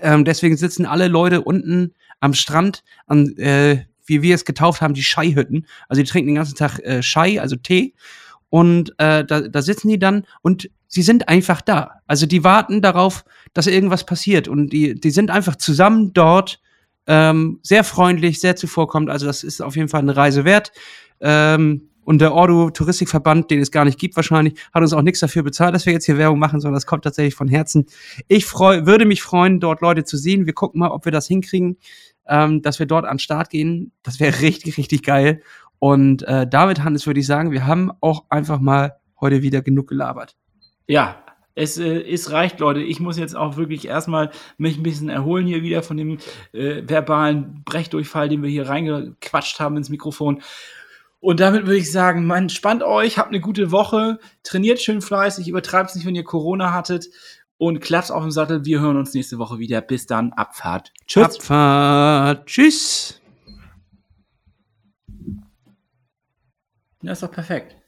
Ähm, deswegen sitzen alle Leute unten am Strand, an, äh, wie wir es getauft haben, die Scheihütten. Also die trinken den ganzen Tag äh, Schei, also Tee. Und äh, da, da sitzen die dann und sie sind einfach da. Also die warten darauf, dass irgendwas passiert. Und die, die sind einfach zusammen dort, ähm, sehr freundlich, sehr zuvorkommend. Also das ist auf jeden Fall eine Reise wert. Ähm, und der Ordo Touristikverband, den es gar nicht gibt wahrscheinlich, hat uns auch nichts dafür bezahlt, dass wir jetzt hier Werbung machen, sondern das kommt tatsächlich von Herzen. Ich freu, würde mich freuen, dort Leute zu sehen. Wir gucken mal, ob wir das hinkriegen, ähm, dass wir dort an den Start gehen. Das wäre richtig, richtig geil. Und äh, damit, Hannes, würde ich sagen, wir haben auch einfach mal heute wieder genug gelabert. Ja, es, äh, es reicht, Leute. Ich muss jetzt auch wirklich erstmal mich ein bisschen erholen hier wieder von dem äh, verbalen Brechdurchfall, den wir hier reingequatscht haben ins Mikrofon. Und damit würde ich sagen, man spannt euch, habt eine gute Woche, trainiert schön fleißig, übertreibt es nicht, wenn ihr Corona hattet und klappt auf dem Sattel. Wir hören uns nächste Woche wieder. Bis dann, Abfahrt. Tschüss. Abfahrt. Tschüss. Ja, ist doch perfekt.